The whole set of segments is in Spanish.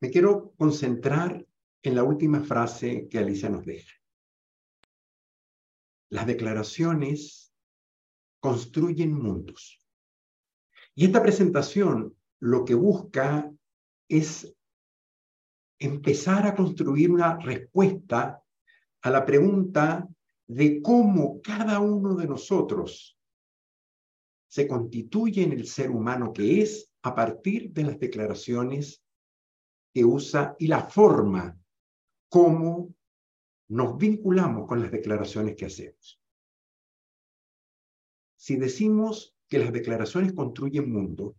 Me quiero concentrar en la última frase que Alicia nos deja. Las declaraciones construyen mundos. Y esta presentación lo que busca es empezar a construir una respuesta a la pregunta de cómo cada uno de nosotros se constituye en el ser humano que es a partir de las declaraciones que usa y la forma como nos vinculamos con las declaraciones que hacemos. Si decimos que las declaraciones construyen mundo,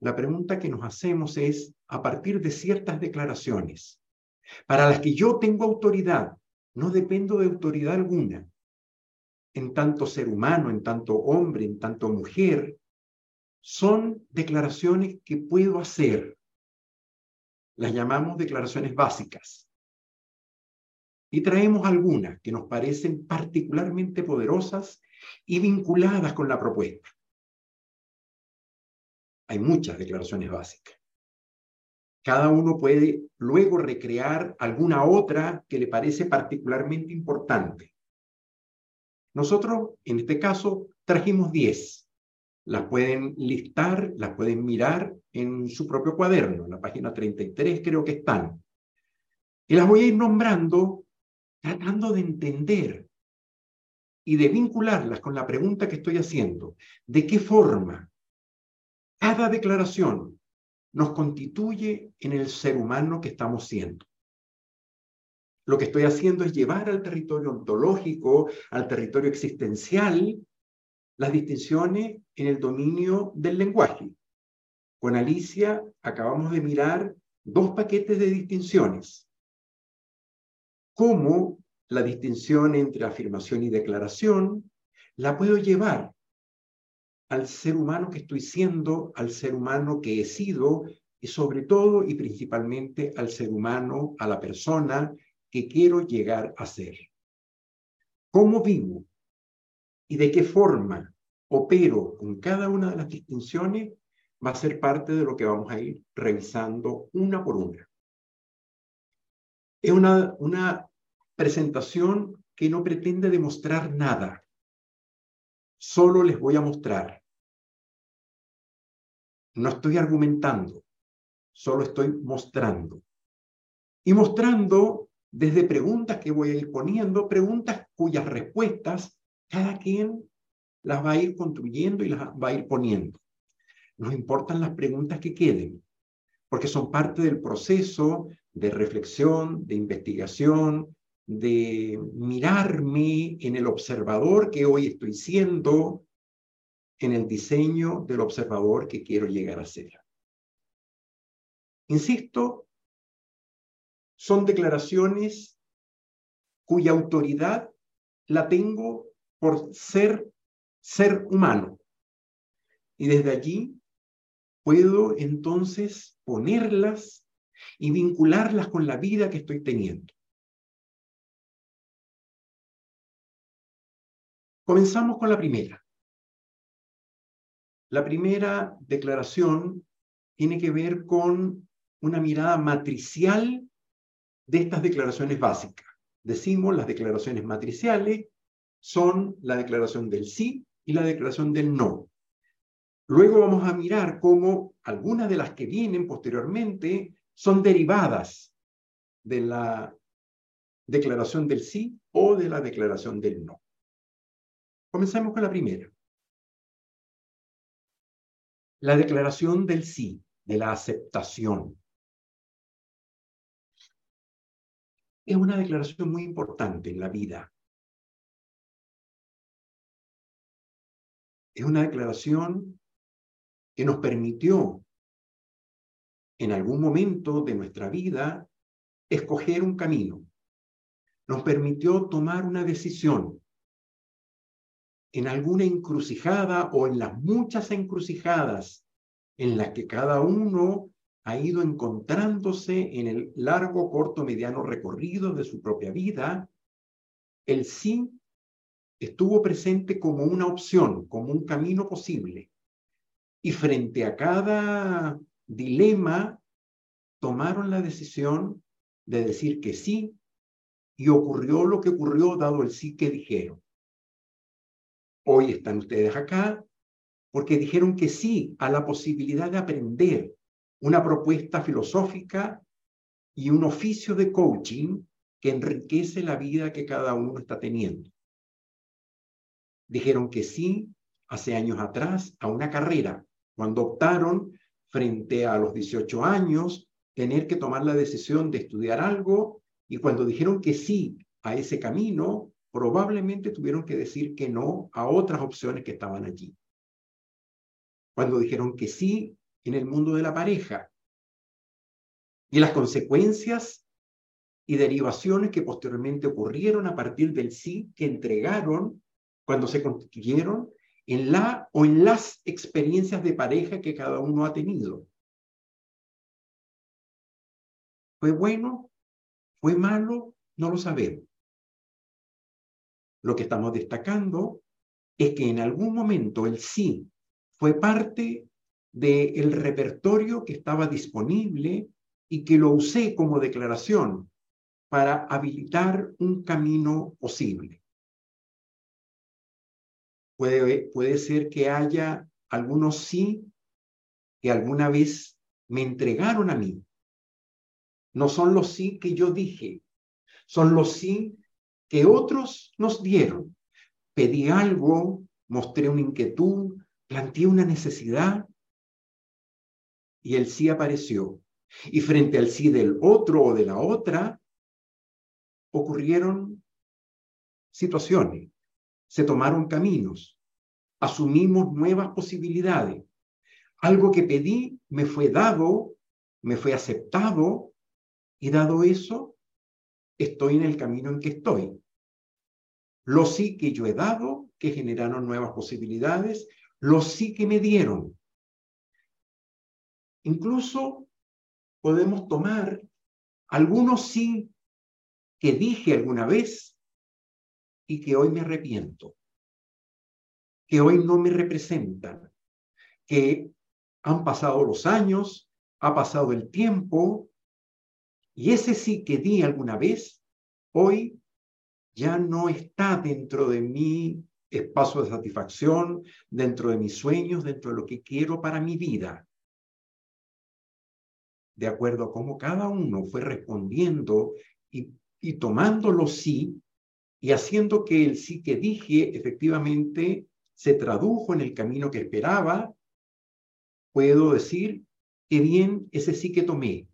la pregunta que nos hacemos es, a partir de ciertas declaraciones, para las que yo tengo autoridad, no dependo de autoridad alguna, en tanto ser humano, en tanto hombre, en tanto mujer, son declaraciones que puedo hacer. Las llamamos declaraciones básicas. Y traemos algunas que nos parecen particularmente poderosas y vinculadas con la propuesta. Hay muchas declaraciones básicas. Cada uno puede luego recrear alguna otra que le parece particularmente importante. Nosotros, en este caso, trajimos 10. Las pueden listar, las pueden mirar en su propio cuaderno, en la página 33 creo que están. Y las voy a ir nombrando tratando de entender y de vincularlas con la pregunta que estoy haciendo. ¿De qué forma cada declaración nos constituye en el ser humano que estamos siendo. Lo que estoy haciendo es llevar al territorio ontológico, al territorio existencial, las distinciones en el dominio del lenguaje. Con Alicia acabamos de mirar dos paquetes de distinciones. Cómo la distinción entre afirmación y declaración la puedo llevar al ser humano que estoy siendo, al ser humano que he sido y sobre todo y principalmente al ser humano, a la persona que quiero llegar a ser. ¿Cómo vivo y de qué forma opero con cada una de las distinciones? Va a ser parte de lo que vamos a ir revisando una por una. Es una, una presentación que no pretende demostrar nada. Solo les voy a mostrar no estoy argumentando, solo estoy mostrando. Y mostrando desde preguntas que voy a ir poniendo, preguntas cuyas respuestas cada quien las va a ir construyendo y las va a ir poniendo. Nos importan las preguntas que queden, porque son parte del proceso de reflexión, de investigación, de mirarme en el observador que hoy estoy siendo, en el diseño del observador que quiero llegar a ser. Insisto, son declaraciones cuya autoridad la tengo por ser ser humano. Y desde allí puedo entonces ponerlas y vincularlas con la vida que estoy teniendo. Comenzamos con la primera. La primera declaración tiene que ver con una mirada matricial de estas declaraciones básicas. Decimos las declaraciones matriciales son la declaración del sí y la declaración del no. Luego vamos a mirar cómo algunas de las que vienen posteriormente son derivadas de la declaración del sí o de la declaración del no. Comencemos con la primera. La declaración del sí, de la aceptación. Es una declaración muy importante en la vida. Es una declaración que nos permitió en algún momento de nuestra vida escoger un camino. Nos permitió tomar una decisión en alguna encrucijada o en las muchas encrucijadas en las que cada uno ha ido encontrándose en el largo, corto, mediano recorrido de su propia vida, el sí estuvo presente como una opción, como un camino posible. Y frente a cada dilema tomaron la decisión de decir que sí y ocurrió lo que ocurrió dado el sí que dijeron. Hoy están ustedes acá porque dijeron que sí a la posibilidad de aprender una propuesta filosófica y un oficio de coaching que enriquece la vida que cada uno está teniendo. Dijeron que sí hace años atrás a una carrera, cuando optaron frente a los 18 años tener que tomar la decisión de estudiar algo y cuando dijeron que sí a ese camino, probablemente tuvieron que decir que no a otras opciones que estaban allí. Cuando dijeron que sí en el mundo de la pareja y las consecuencias y derivaciones que posteriormente ocurrieron a partir del sí que entregaron cuando se constituyeron en la o en las experiencias de pareja que cada uno ha tenido. ¿Fue bueno? ¿Fue malo? No lo sabemos. Lo que estamos destacando es que en algún momento el sí fue parte del repertorio que estaba disponible y que lo usé como declaración para habilitar un camino posible. Puede, puede ser que haya algunos sí que alguna vez me entregaron a mí. No son los sí que yo dije, son los sí que otros nos dieron. Pedí algo, mostré una inquietud, planteé una necesidad y el sí apareció. Y frente al sí del otro o de la otra, ocurrieron situaciones se tomaron caminos, asumimos nuevas posibilidades. Algo que pedí me fue dado, me fue aceptado y dado eso, estoy en el camino en que estoy. Lo sí que yo he dado, que generaron nuevas posibilidades, lo sí que me dieron. Incluso podemos tomar algunos sí que dije alguna vez y que hoy me arrepiento, que hoy no me representan, que han pasado los años, ha pasado el tiempo, y ese sí que di alguna vez, hoy ya no está dentro de mi espacio de satisfacción, dentro de mis sueños, dentro de lo que quiero para mi vida. De acuerdo a cómo cada uno fue respondiendo y, y tomando sí y haciendo que el sí que dije efectivamente se tradujo en el camino que esperaba, puedo decir que bien ese sí que tomé.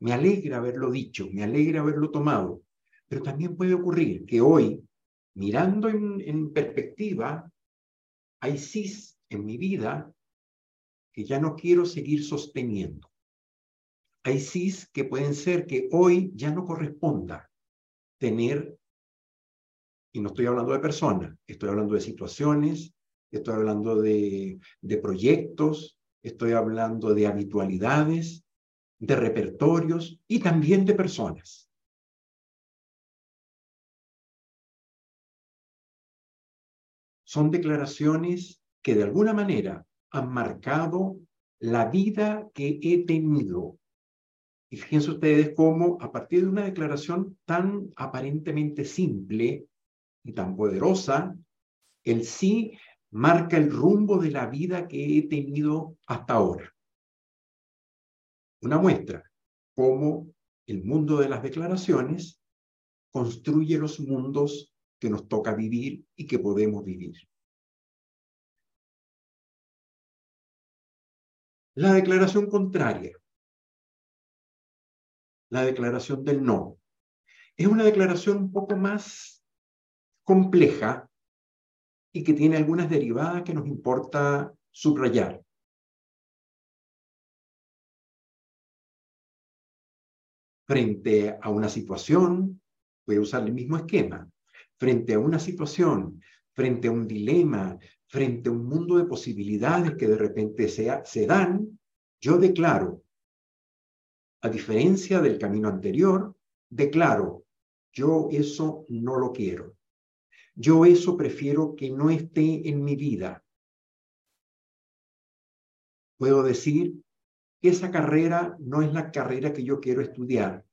Me alegra haberlo dicho, me alegra haberlo tomado, pero también puede ocurrir que hoy, mirando en, en perspectiva, hay sí en mi vida que ya no quiero seguir sosteniendo. Hay sí que pueden ser que hoy ya no corresponda tener y no estoy hablando de personas, estoy hablando de situaciones, estoy hablando de, de proyectos, estoy hablando de habitualidades, de repertorios y también de personas. Son declaraciones que de alguna manera han marcado la vida que he tenido. Y fíjense ustedes cómo a partir de una declaración tan aparentemente simple, y tan poderosa, el sí marca el rumbo de la vida que he tenido hasta ahora. Una muestra cómo el mundo de las declaraciones construye los mundos que nos toca vivir y que podemos vivir. La declaración contraria, la declaración del no, es una declaración un poco más compleja y que tiene algunas derivadas que nos importa subrayar. Frente a una situación, voy a usar el mismo esquema, frente a una situación, frente a un dilema, frente a un mundo de posibilidades que de repente se, se dan, yo declaro, a diferencia del camino anterior, declaro, yo eso no lo quiero. Yo eso prefiero que no esté en mi vida. Puedo decir esa carrera no es la carrera que yo quiero estudiar.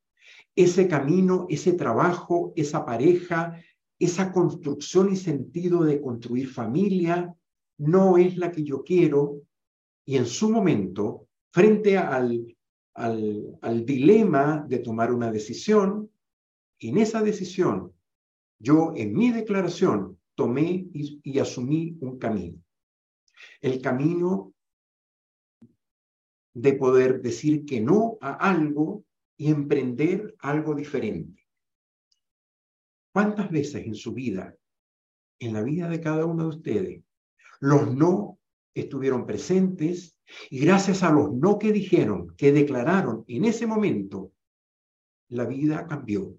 Ese camino, ese trabajo, esa pareja, esa construcción y sentido de construir familia no es la que yo quiero. Y en su momento, frente al, al, dilema de tomar una decisión, en esa decisión, yo en mi declaración tomé y asumí un camino. El camino de poder decir que no a algo y emprender algo diferente. ¿Cuántas veces en su vida, en la vida de cada uno de ustedes, los no estuvieron presentes y gracias a los no que dijeron, que declararon en ese momento, la vida cambió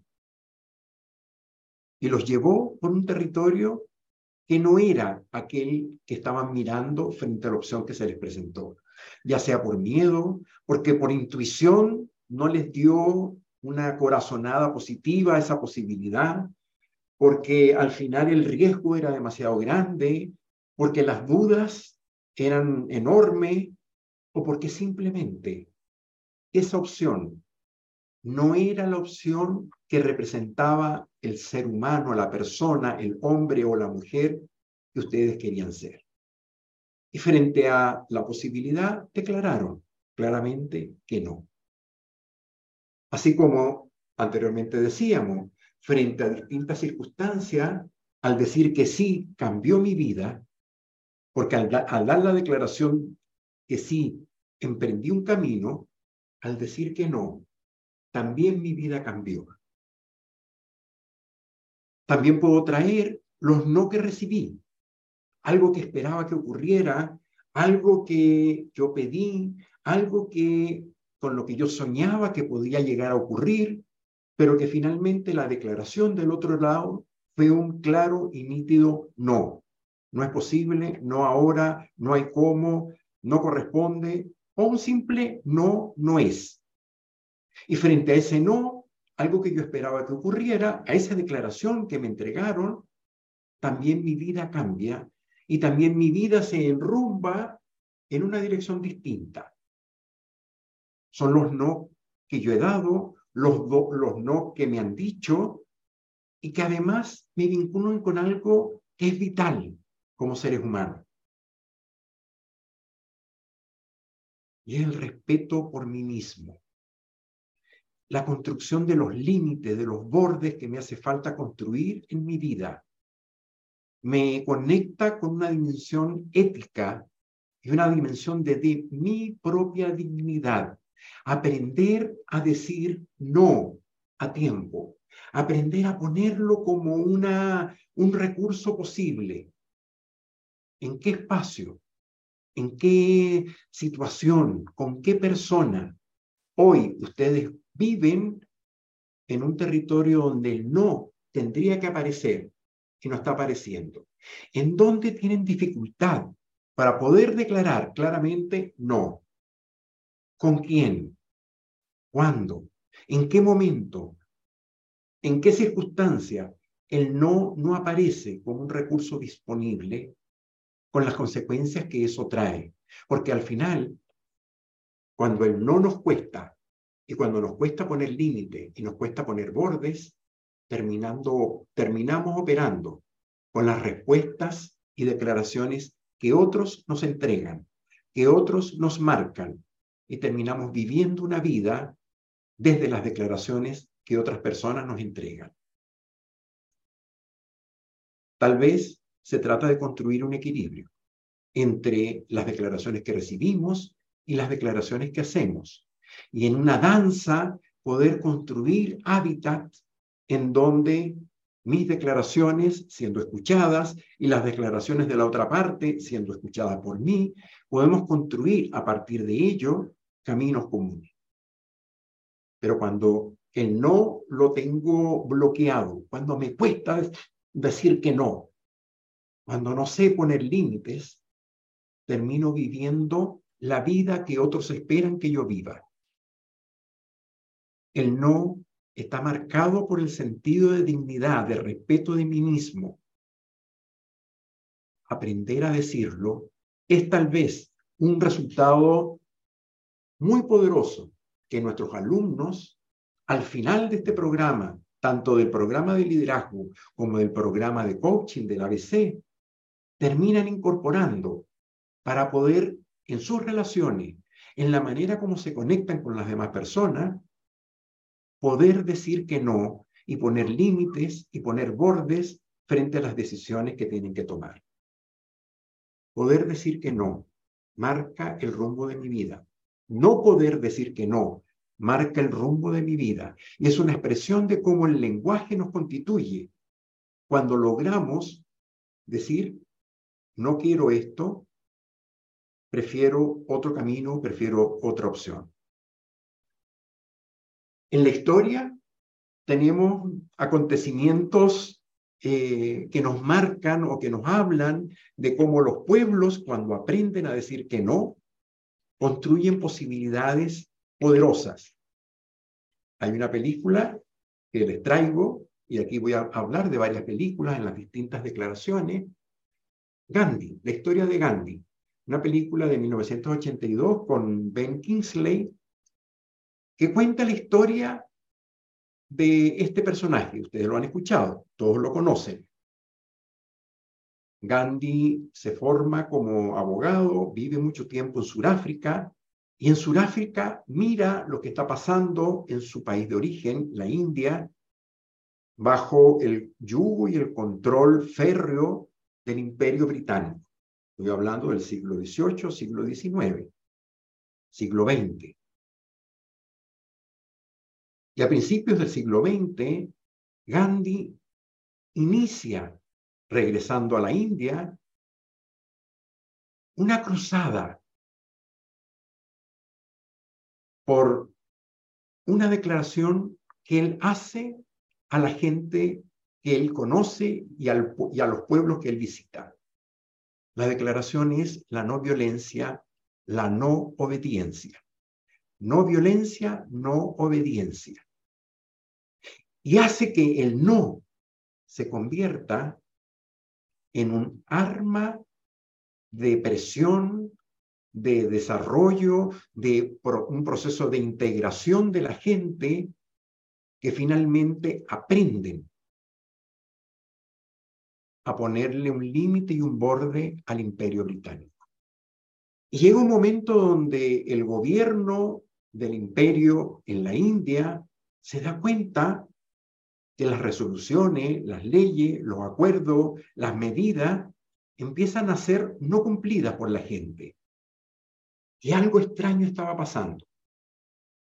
y los llevó por un territorio que no era aquel que estaban mirando frente a la opción que se les presentó, ya sea por miedo, porque por intuición no les dio una corazonada positiva a esa posibilidad, porque al final el riesgo era demasiado grande, porque las dudas eran enormes o porque simplemente esa opción no era la opción que representaba el ser humano, la persona, el hombre o la mujer que ustedes querían ser. Y frente a la posibilidad, declararon claramente que no. Así como anteriormente decíamos, frente a distintas circunstancias, al decir que sí, cambió mi vida, porque al, dar la declaración que sí, emprendí un camino, al decir que no, también mi vida cambió. También puedo traer los no que recibí, algo que esperaba que ocurriera, algo que yo pedí, algo que con lo que yo soñaba que podía llegar a ocurrir, pero que finalmente la declaración del otro lado fue un claro y nítido no. No es posible, no ahora, no hay cómo, no corresponde, o un simple no, no es. Y frente a ese no, algo que yo esperaba que ocurriera, a esa declaración que me entregaron, también mi vida cambia y también mi vida se enrumba en una dirección distinta. Son los no que yo he dado, los, los no que me han dicho y que además me vinculan con algo que es vital como seres humanos. Y es el respeto por mí mismo. La construcción de los límites, de los bordes que me hace falta construir en mi vida. Me conecta con una dimensión ética y una dimensión de, mi propia dignidad. Aprender a decir no a tiempo. Aprender a ponerlo como una, un recurso posible en qué espacio, en qué situación, con qué persona hoy ustedes viven en un territorio donde no tendría que aparecer y no está apareciendo. En dónde tienen dificultad para poder declarar claramente no. ¿Con quién? ¿Cuándo? ¿En qué momento? ¿En qué circunstancia el no no aparece como un recurso disponible con las consecuencias que eso trae. Porque al final, cuando el no nos cuesta y cuando nos cuesta poner límite y nos cuesta poner bordes, terminando, terminamos operando con las respuestas y declaraciones que otros nos entregan, que otros nos marcan y terminamos viviendo una vida desde las declaraciones que otras personas nos entregan. Tal vez se trata de construir un equilibrio entre las declaraciones que recibimos y las declaraciones que hacemos. Y en una danza poder construir hábitat en donde mis declaraciones siendo escuchadas y las declaraciones de la otra parte siendo escuchadas por mí, podemos construir a partir de ello caminos comunes. Pero cuando el no lo tengo bloqueado, cuando me cuesta decir que no, cuando no sé poner límites, termino viviendo la vida que otros esperan que yo viva. El no está marcado por el sentido de dignidad, de respeto de mí mismo. Aprender a decirlo es tal vez un resultado muy poderoso que nuestros alumnos, al final de este programa, tanto del programa de liderazgo como del programa de coaching del ABC, terminan incorporando para poder en sus relaciones, en la manera como se conectan con las demás personas, poder decir que no y poner límites y poner bordes frente a las decisiones que tienen que tomar. Poder decir que no marca el rumbo de mi vida. No poder decir que no marca el rumbo de mi vida. Y es una expresión de cómo el lenguaje nos constituye. Cuando logramos decir, no quiero esto, prefiero otro camino, prefiero otra opción. En la historia tenemos acontecimientos eh, que nos marcan o que nos hablan de cómo los pueblos, cuando aprenden a decir que no, construyen posibilidades poderosas. Hay una película que les traigo, y aquí voy a hablar de varias películas en las distintas declaraciones. Gandhi, la historia de Gandhi, una película de 1982 con Ben Kingsley, que cuenta la historia de este personaje. Ustedes lo han escuchado, todos lo conocen. Gandhi se forma como abogado, vive mucho tiempo en Sudáfrica y en Sudáfrica mira lo que está pasando en su país de origen, la India, bajo el yugo y el control férreo del imperio británico. Estoy hablando del siglo XVIII, siglo XIX, siglo XX. Y a principios del siglo XX, Gandhi inicia, regresando a la India, una cruzada por una declaración que él hace a la gente que él conoce y, y a los pueblos que él visita. La declaración es la no violencia, la no obediencia. No violencia, no obediencia. Y hace que el no se convierta en un arma de presión, de desarrollo, de un proceso de integración de la gente que finalmente aprenden a ponerle un límite y un borde al imperio británico. Y llega un momento donde el gobierno del imperio en la India se da cuenta que las resoluciones, las leyes, los acuerdos, las medidas empiezan a ser no cumplidas por la gente que algo extraño estaba pasando.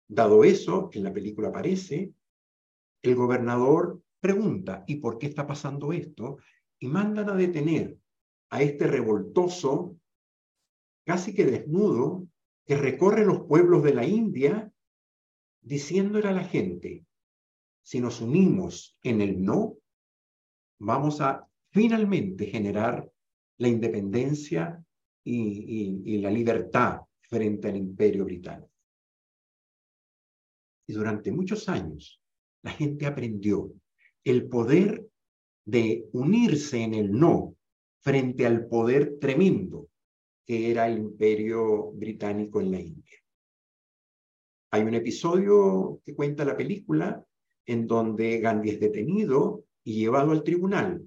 Dado eso, en la película aparece, el gobernador pregunta, ¿y por qué está pasando esto? Y mandan a detener a este revoltoso, casi que desnudo, que recorre los pueblos de la India, diciéndole a la gente, si nos unimos en el no, vamos a finalmente generar la independencia y, la libertad frente al imperio británico. Y durante muchos años la gente aprendió el poder de unirse en el no frente al poder tremendo que era el imperio británico en la India. Hay un episodio que cuenta la película en donde Gandhi es detenido y llevado al tribunal.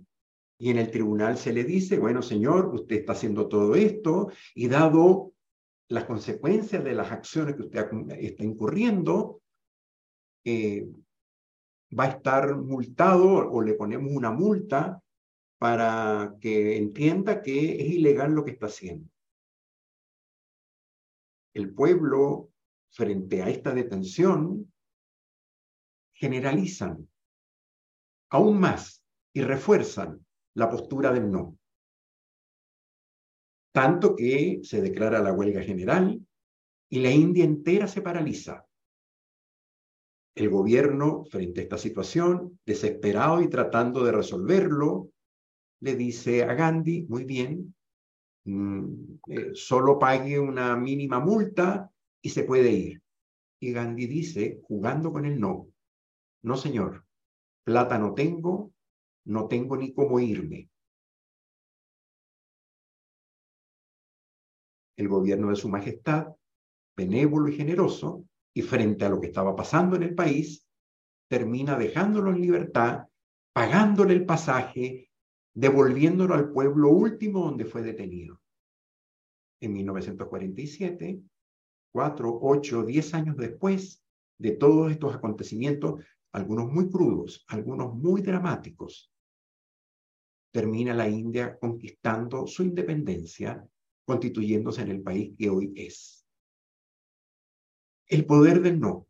Y en el tribunal se le dice, bueno, señor, usted está haciendo todo esto y dado las consecuencias de las acciones que usted está incurriendo, eh, va a estar multado o le ponemos una multa para que entienda que es ilegal lo que está haciendo. El pueblo, frente a esta detención, generalizan aún más y refuerzan la postura del no tanto que se declara la huelga general y la India entera se paraliza. El gobierno, frente a esta situación, desesperado y tratando de resolverlo, le dice a Gandhi, muy bien, mm, eh, solo pague una mínima multa y se puede ir. Y Gandhi dice, jugando con el no, no señor, plata no tengo, no tengo ni cómo irme. el gobierno de su majestad benévolo y generoso, y frente a lo que estaba pasando en el país, termina dejándolo en libertad, pagándole el pasaje, devolviéndolo al pueblo último donde fue detenido. En 1947, cuatro, ocho, diez años después de todos estos acontecimientos, algunos muy crudos, algunos muy dramáticos, termina la India conquistando su independencia, constituyéndose en el país que hoy es. El poder del no.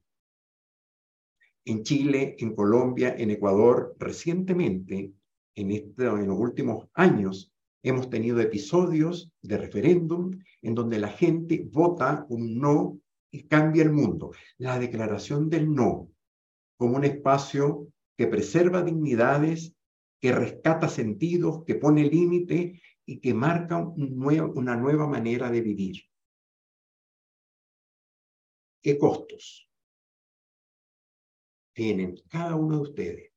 En Chile, en Colombia, en Ecuador, recientemente, en, este, en los últimos años, hemos tenido episodios de referéndum en donde la gente vota un no y cambia el mundo. La declaración del no como un espacio que preserva dignidades, que rescata sentidos, que pone límite y que marca una nueva manera de vivir. ¿Qué costos tienen cada uno de ustedes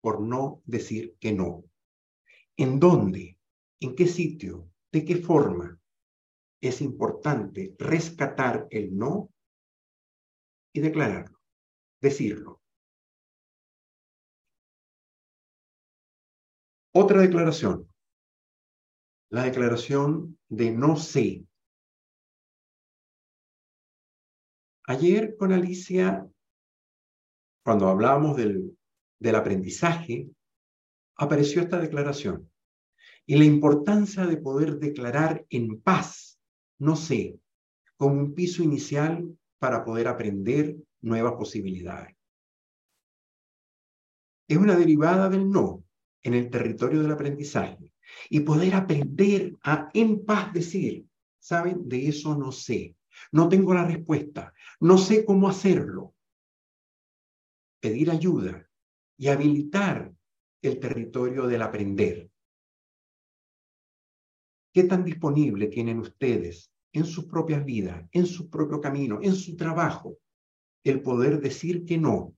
por no decir que no? ¿En dónde? ¿En qué sitio? ¿De qué forma? Es importante rescatar el no y declararlo, decirlo. Otra declaración, la declaración de no sé. Ayer con Alicia, cuando hablábamos del, del aprendizaje, apareció esta declaración y la importancia de poder declarar en paz, no sé, como un piso inicial para poder aprender nuevas posibilidades. Es una derivada del no, en el territorio del aprendizaje y poder aprender a en paz decir, ¿saben? De eso no sé, no tengo la respuesta, no sé cómo hacerlo. Pedir ayuda y habilitar el territorio del aprender. ¿Qué tan disponible tienen ustedes en sus propias vidas, en su propio camino, en su trabajo, el poder decir que no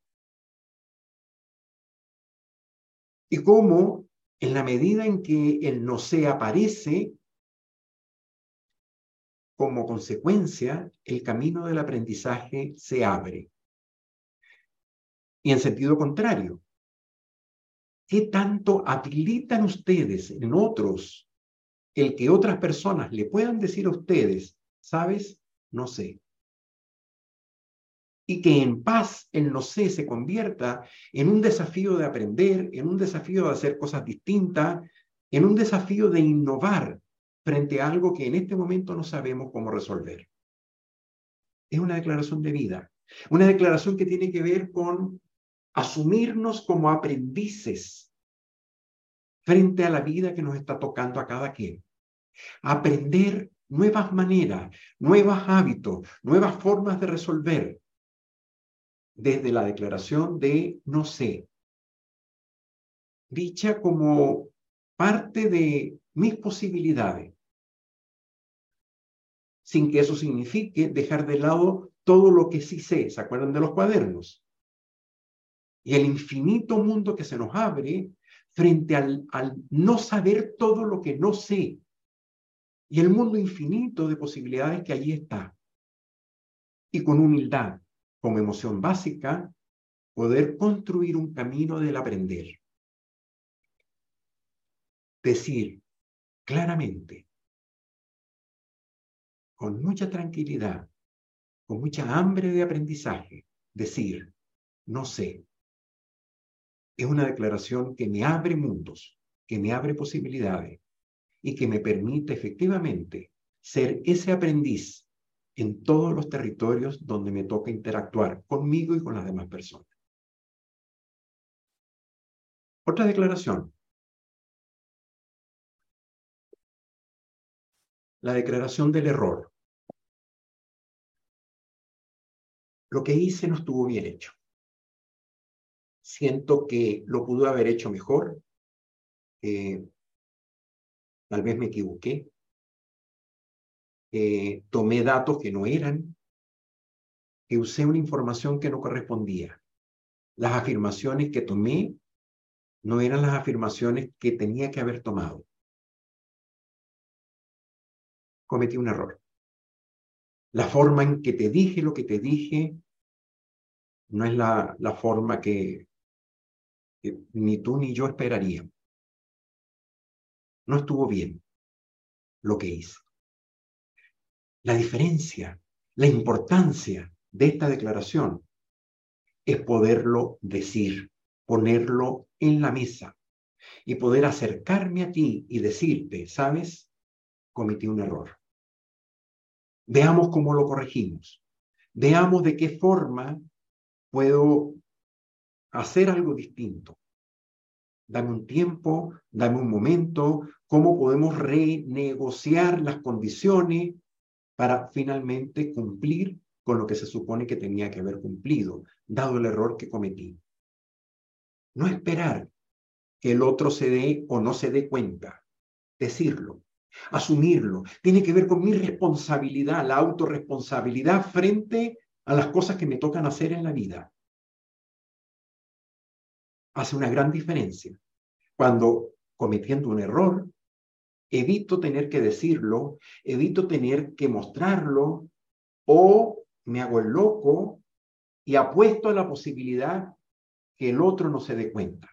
y cómo en la medida en que el no sé aparece, como consecuencia, el camino del aprendizaje se abre. Y en sentido contrario, ¿qué tanto habilitan ustedes en otros el que otras personas le puedan decir a ustedes, sabes, no sé? Y que en paz el no sé se convierta en un desafío de aprender, en un desafío de hacer cosas distintas, en un desafío de innovar frente a algo que en este momento no sabemos cómo resolver. Es una declaración de vida, una declaración que tiene que ver con asumirnos como aprendices frente a la vida que nos está tocando a cada quien. Aprender nuevas maneras, nuevos hábitos, nuevas formas de resolver, desde la declaración de no sé, dicha como parte de mis posibilidades, sin que eso signifique dejar de lado todo lo que sí sé. ¿Se acuerdan de los cuadernos? Y el infinito mundo que se nos abre frente al, al no saber todo lo que no sé. Y el mundo infinito de posibilidades que allí está. Y con humildad, como emoción básica, poder construir un camino del aprender. Decir claramente, con mucha tranquilidad, con mucha hambre de aprendizaje, decir, no sé. Es una declaración que me abre mundos, que me abre posibilidades y que me permite efectivamente ser ese aprendiz en todos los territorios donde me toca interactuar conmigo y con las demás personas. Otra declaración. La declaración del error. Lo que hice no estuvo bien hecho. Siento que lo pude haber hecho mejor. tal vez me equivoqué eh, tomé datos que no eran, que usé una información que no correspondía. Las afirmaciones que tomé no eran las afirmaciones que tenía que haber tomado. Cometí un error. La forma en que te dije lo que te dije no es la, forma que, que ni tú ni yo esperaríamos. No estuvo bien lo que hice. La diferencia, la importancia de esta declaración es poderlo decir, ponerlo en la mesa y poder acercarme a ti y decirte, ¿sabes? Cometí un error. Veamos cómo lo corregimos. Veamos de qué forma puedo hacer algo distinto. Dame un tiempo, dame un momento, cómo podemos renegociar las condiciones para finalmente cumplir con lo que se supone que tenía que haber cumplido, dado el error que cometí. No esperar que el otro se dé o no se dé cuenta, decirlo, asumirlo. Tiene que ver con mi responsabilidad, la autorresponsabilidad frente a las cosas que me tocan hacer en la vida. Hace una gran diferencia. Cuando cometiendo un error, evito tener que decirlo, evito tener que mostrarlo o me hago el loco y apuesto a la posibilidad que el otro no se dé cuenta.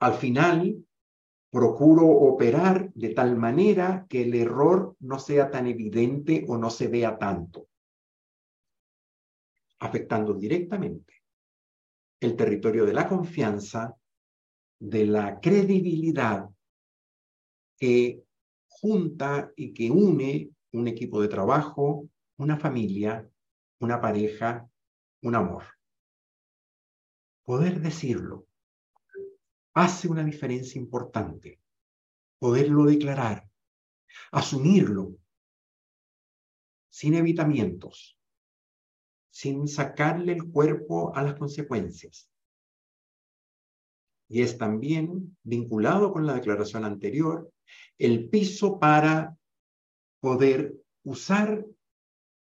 Al final, procuro operar de tal manera que el error no sea tan evidente o no se vea tanto, afectando directamente el territorio de la confianza, de la credibilidad que junta y que une un equipo de trabajo, una familia, una pareja, un amor. Poder decirlo hace una diferencia importante. Poderlo declarar, asumirlo, sin evitamientos, sin sacarle el cuerpo a las consecuencias. Y es también vinculado con la declaración anterior, el piso para poder usar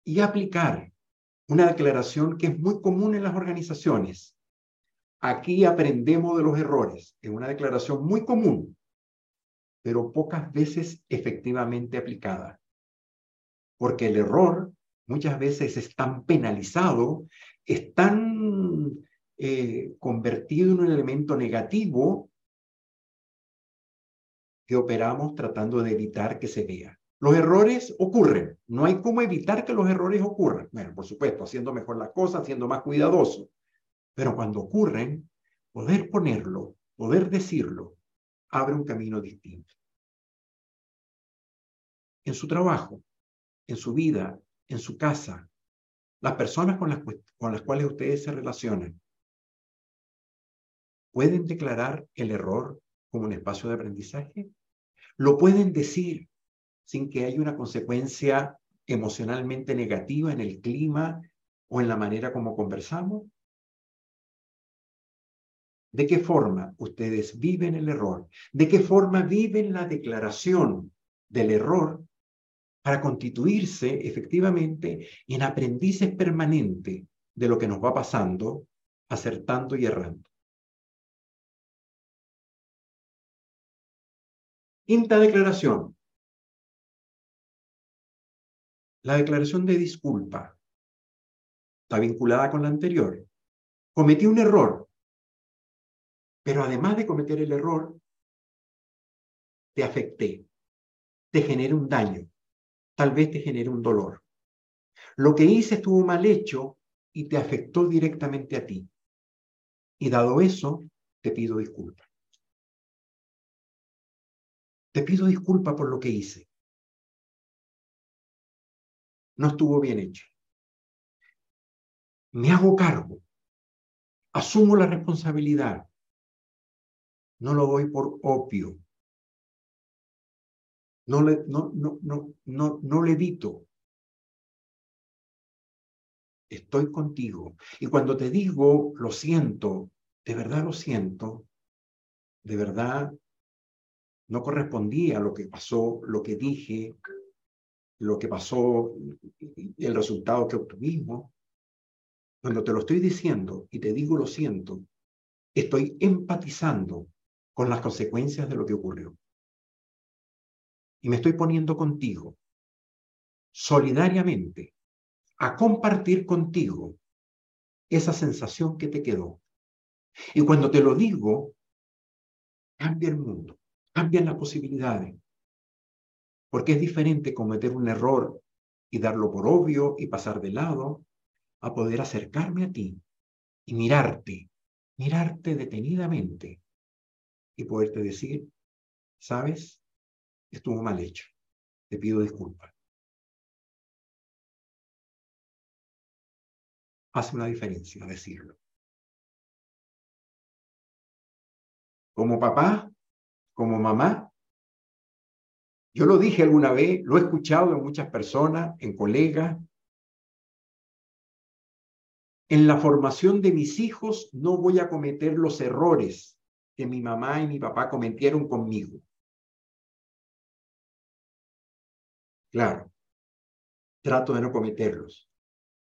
y aplicar una declaración que es muy común en las organizaciones. Aquí aprendemos de los errores. Es una declaración muy común, pero pocas veces efectivamente aplicada. Porque el error muchas veces es tan penalizado, es tan eh, convertido en un elemento negativo que operamos tratando de evitar que se vea. Los errores ocurren. No hay cómo evitar que los errores ocurran. Bueno, por supuesto, haciendo mejor las cosas, siendo más cuidadoso. Pero cuando ocurren, poder ponerlo, poder decirlo, abre un camino distinto. En su trabajo, en su vida, en su casa, las personas con las, con las cuales ustedes se relacionan, ¿pueden declarar el error como un espacio de aprendizaje? ¿Lo pueden decir sin que haya una consecuencia emocionalmente negativa en el clima o en la manera como conversamos? ¿De qué forma ustedes viven el error? ¿De qué forma viven la declaración del error para constituirse efectivamente en aprendices permanentes de lo que nos va pasando, acertando y errando? Quinta declaración. La declaración de disculpa está vinculada con la anterior. Cometí un error, pero además de cometer el error, te afecté, te generé un daño, tal vez te generé un dolor. Lo que hice estuvo mal hecho y te afectó directamente a ti. Y dado eso, te pido disculpas. Te pido disculpas por lo que hice no estuvo bien hecho. Me hago cargo, asumo la responsabilidad, no lo doy por opio, no le, no, no, no, no, no le evito. Estoy contigo. Y cuando te digo, lo siento, de verdad lo siento, de verdad no correspondía lo que pasó, lo que dije, lo que pasó, el resultado que obtuvimos, cuando te lo estoy diciendo y te digo lo siento, estoy empatizando con las consecuencias de lo que ocurrió. Y me estoy poniendo contigo. solidariamente a compartir contigo esa sensación que te quedó. Y cuando te lo digo, cambia el mundo, cambian las posibilidades. Porque es diferente cometer un error y darlo por obvio y pasar de lado, a poder acercarme a ti y mirarte, mirarte detenidamente y poderte decir, sabes, estuvo mal hecho, te pido disculpas. Hace una diferencia decirlo. Como papá, como mamá, yo lo dije alguna vez, lo he escuchado en muchas personas, en colegas. En la formación de mis hijos no voy a cometer los errores que mi mamá y mi papá cometieron conmigo. Claro, trato de no cometerlos,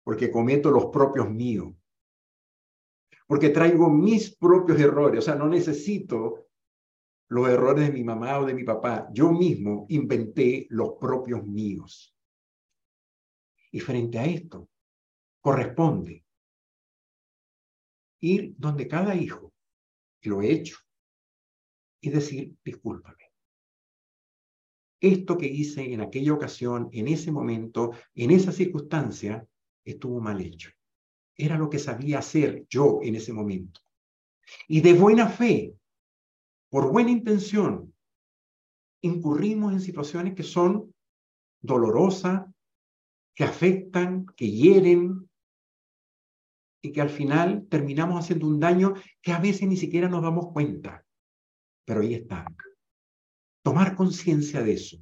porque cometo los propios míos, porque traigo mis propios errores, o sea, no necesito los errores de mi mamá o de mi papá. Yo mismo inventé los propios míos. Y frente a esto, corresponde ir donde cada hijo, y lo he hecho, y decir, discúlpame. Esto que hice en aquella ocasión, en ese momento, en esa circunstancia, estuvo mal hecho. Era lo que sabía hacer yo en ese momento. Y de buena fe por buena intención, incurrimos en situaciones que son dolorosas, que afectan, que hieren y que al final terminamos haciendo un daño que a veces ni siquiera nos damos cuenta. Pero ahí está. Tomar conciencia de eso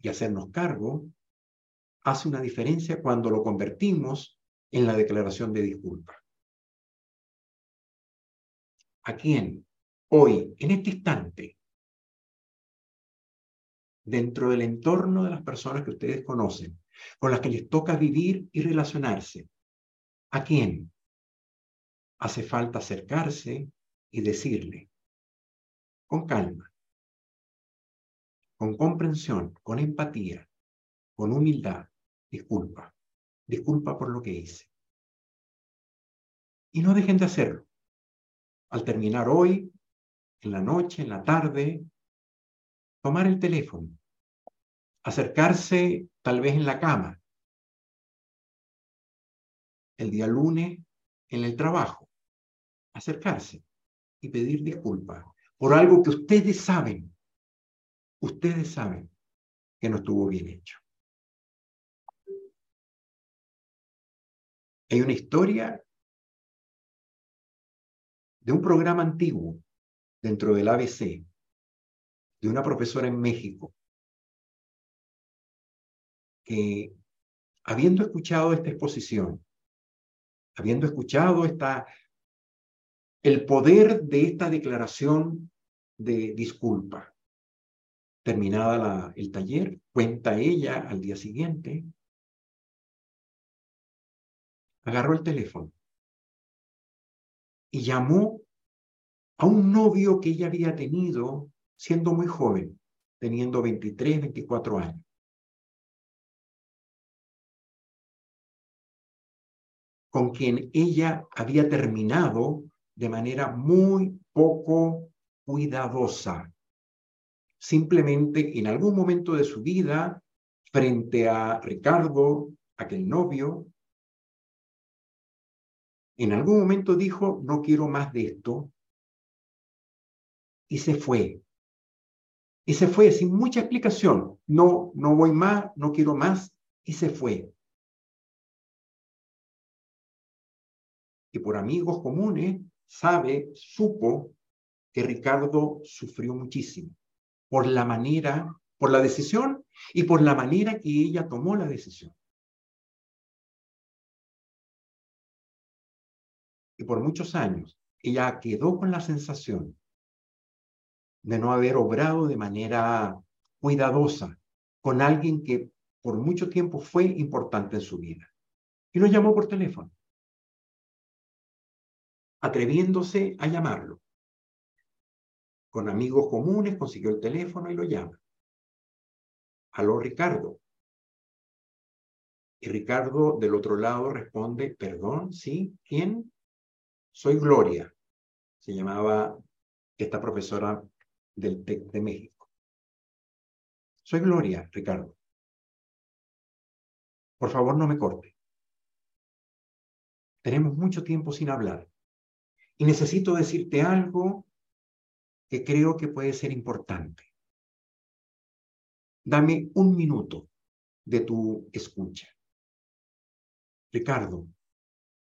y hacernos cargo hace una diferencia cuando lo convertimos en la declaración de disculpa. ¿A quién? Hoy, en este instante, dentro del entorno de las personas que ustedes conocen, con las que les toca vivir y relacionarse, ¿a quién? Hace falta acercarse y decirle, con calma, con comprensión, con empatía, con humildad, disculpa, disculpa por lo que hice. Y no dejen de hacerlo. Al terminar hoy, en la noche, en la tarde, tomar el teléfono, acercarse tal vez en la cama, el día lunes en el trabajo, acercarse y pedir disculpas por algo que ustedes saben, ustedes saben que no estuvo bien hecho. Hay una historia de un programa antiguo dentro del ABC de una profesora en México que, habiendo escuchado esta exposición, habiendo escuchado esta, el poder de esta declaración de disculpa, terminada el taller, cuenta ella al día siguiente, agarró el teléfono y llamó a un novio que ella había tenido siendo muy joven, teniendo 23, 24 años. con quien ella había terminado de manera muy poco cuidadosa. Simplemente en algún momento de su vida, frente a Ricardo, aquel novio, en algún momento dijo, no quiero más de esto, y se fue. Y se fue sin mucha explicación. No, no voy más, no quiero más, y se fue. Y por amigos comunes, sabe, supo que Ricardo sufrió muchísimo por la manera, por la decisión y por la manera que ella tomó la decisión. Y por muchos años, ella quedó con la sensación de no haber obrado de manera cuidadosa con alguien que por mucho tiempo fue importante en su vida. Y lo llamó por teléfono, atreviéndose a llamarlo. Con amigos comunes consiguió el teléfono y lo llama. Aló, Ricardo. Y Ricardo del otro lado responde, perdón, ¿sí? ¿Quién? Soy Gloria. Se llamaba esta profesora del TEC de México. Soy Gloria, Ricardo. Por favor, no me corte. Tenemos mucho tiempo sin hablar y necesito decirte algo que creo que puede ser importante. Dame un minuto de tu escucha. Ricardo,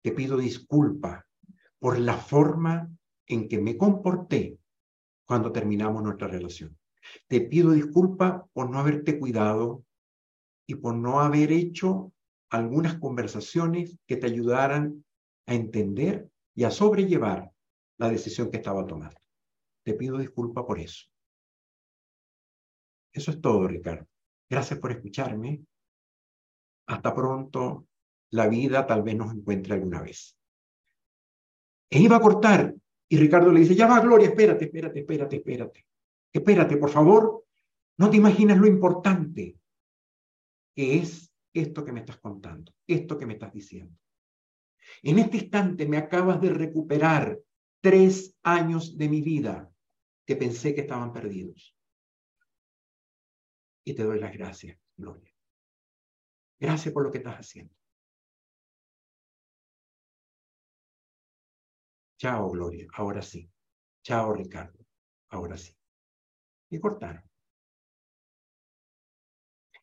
te pido disculpa por la forma en que me comporté cuando terminamos nuestra relación. Te pido disculpa por no haberte cuidado y por no haber hecho algunas conversaciones que te ayudaran a entender y a sobrellevar la decisión que estaba tomando. Te pido disculpa por eso. Eso es todo, Ricardo. Gracias por escucharme. Hasta pronto. La vida tal vez nos encuentre alguna vez. E iba a cortar y Ricardo le dice, ya va, Gloria, espérate, espérate, espérate, espérate. Espérate, por favor. No te imaginas lo importante que es esto que me estás contando, esto que me estás diciendo. En este instante me acabas de recuperar tres años de mi vida que pensé que estaban perdidos. Y te doy las gracias, Gloria. Gracias por lo que estás haciendo. Chao, Gloria. Ahora sí. Chao, Ricardo. Ahora sí. Y cortaron.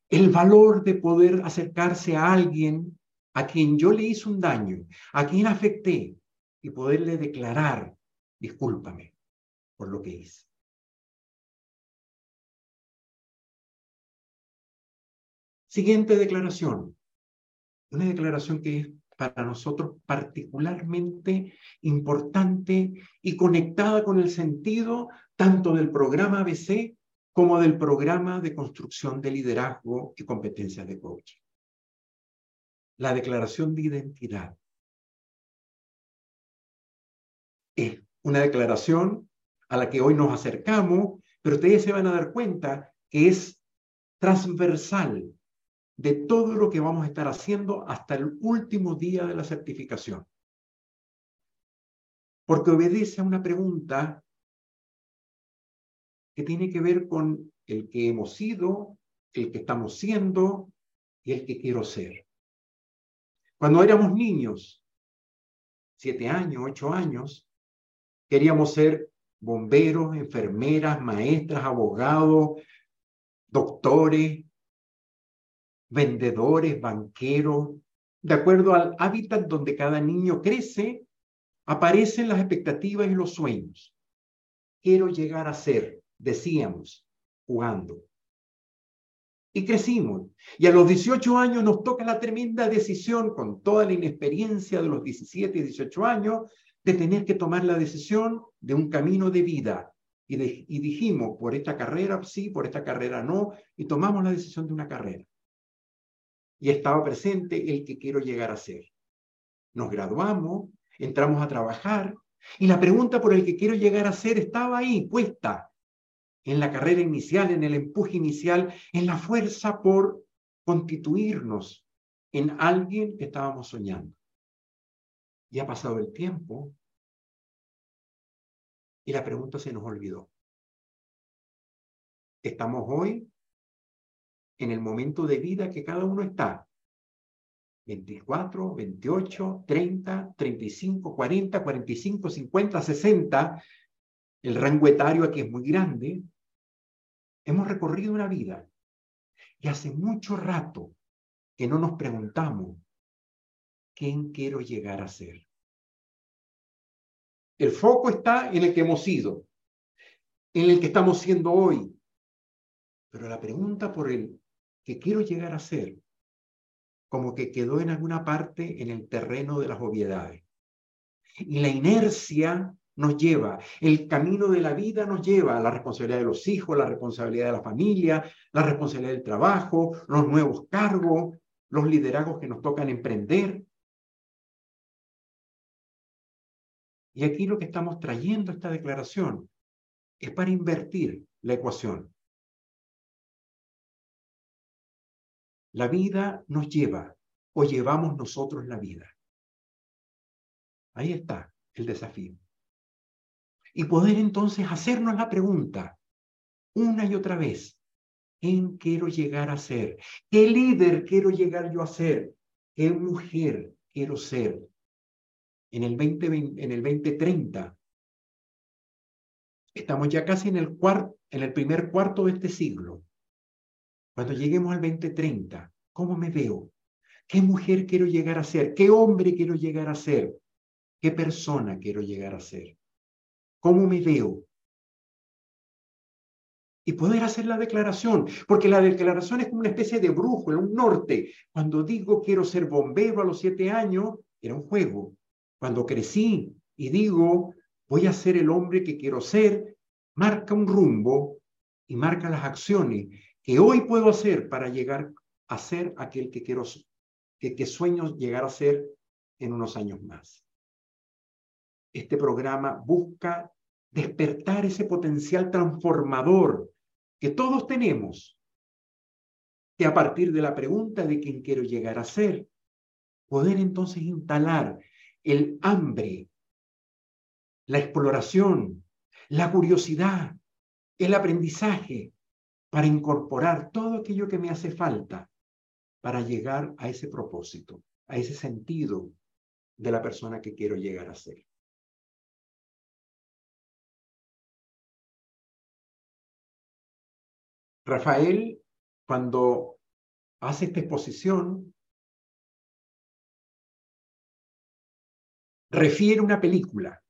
El valor de poder acercarse a alguien a quien yo le hice un daño, a quien afecté, y poderle declarar, discúlpame por lo que hice. Siguiente declaración. Una declaración que es para nosotros particularmente importante y conectada con el sentido tanto del programa ABC como del programa de construcción de liderazgo y competencias de coaching la declaración de identidad. Es una declaración a la que hoy nos acercamos, pero ustedes se van a dar cuenta que es transversal de todo lo que vamos a estar haciendo hasta el último día de la certificación. Porque obedece a una pregunta que tiene que ver con el que hemos sido, el que estamos siendo y el que quiero ser. Cuando éramos niños, siete años, ocho años, queríamos ser bomberos, enfermeras, maestras, abogados, doctores, vendedores, banqueros. De acuerdo al hábitat donde cada niño crece, aparecen las expectativas y los sueños. Quiero llegar a ser, decíamos, jugando y crecimos. Y a los 18 años nos toca la tremenda decisión, con toda la inexperiencia de los 17 y 18 años, de tener que tomar la decisión de un camino de vida. Y, y dijimos, por esta carrera sí, por esta carrera no, y tomamos la decisión de una carrera. Y estaba presente el que quiero llegar a ser. Nos graduamos, entramos a trabajar, y la pregunta por el que quiero llegar a ser estaba ahí, puesta en la carrera inicial, en el empuje inicial, en la fuerza por constituirnos en alguien que estábamos soñando. Y ha pasado el tiempo y la pregunta se nos olvidó. Estamos hoy en el momento de vida que cada uno está. 24, 28, 30, 35, 40, 45, 50, 60. El rango etario aquí es muy grande. Hemos recorrido una vida y hace mucho rato que no nos preguntamos quién quiero llegar a ser. El foco está en el que hemos sido, en el que estamos siendo hoy. Pero la pregunta por el que quiero llegar a ser, como que quedó en alguna parte en el terreno de las obviedades. Y la inercia nos lleva, el camino de la vida nos lleva a la responsabilidad de los hijos, la responsabilidad de la familia, la responsabilidad del trabajo, los nuevos cargos, los liderazgos que nos tocan emprender. Y aquí lo que estamos trayendo esta declaración es para invertir la ecuación. La vida nos lleva o llevamos nosotros la vida? Ahí está el desafío. Y poder entonces hacernos la pregunta una y otra vez, ¿quién quiero llegar a ser? ¿Qué líder quiero llegar yo a ser? ¿Qué mujer quiero ser? En el, 20, en el 2030, estamos ya casi en el, cuarto, en el primer cuarto de este siglo. Cuando lleguemos al 2030, ¿cómo me veo? ¿Qué mujer quiero llegar a ser? ¿Qué hombre quiero llegar a ser? ¿Qué persona quiero llegar a ser? ¿Cómo me veo? Y poder hacer la declaración, porque la declaración es como una especie de brújula, un norte. Cuando digo quiero ser bombero a los siete años, era un juego. Cuando crecí y digo voy a ser el hombre que quiero ser, marca un rumbo y marca las acciones que hoy puedo hacer para llegar a ser aquel que quiero, que, que sueño llegar a ser en unos años más. Este programa busca despertar ese potencial transformador que todos tenemos, que a partir de la pregunta de quién quiero llegar a ser, poder entonces instalar el hambre, la exploración, la curiosidad, el aprendizaje, para incorporar todo aquello que me hace falta para llegar a ese propósito, a ese sentido de la persona que quiero llegar a ser. Rafael, cuando hace esta exposición, refiere una película,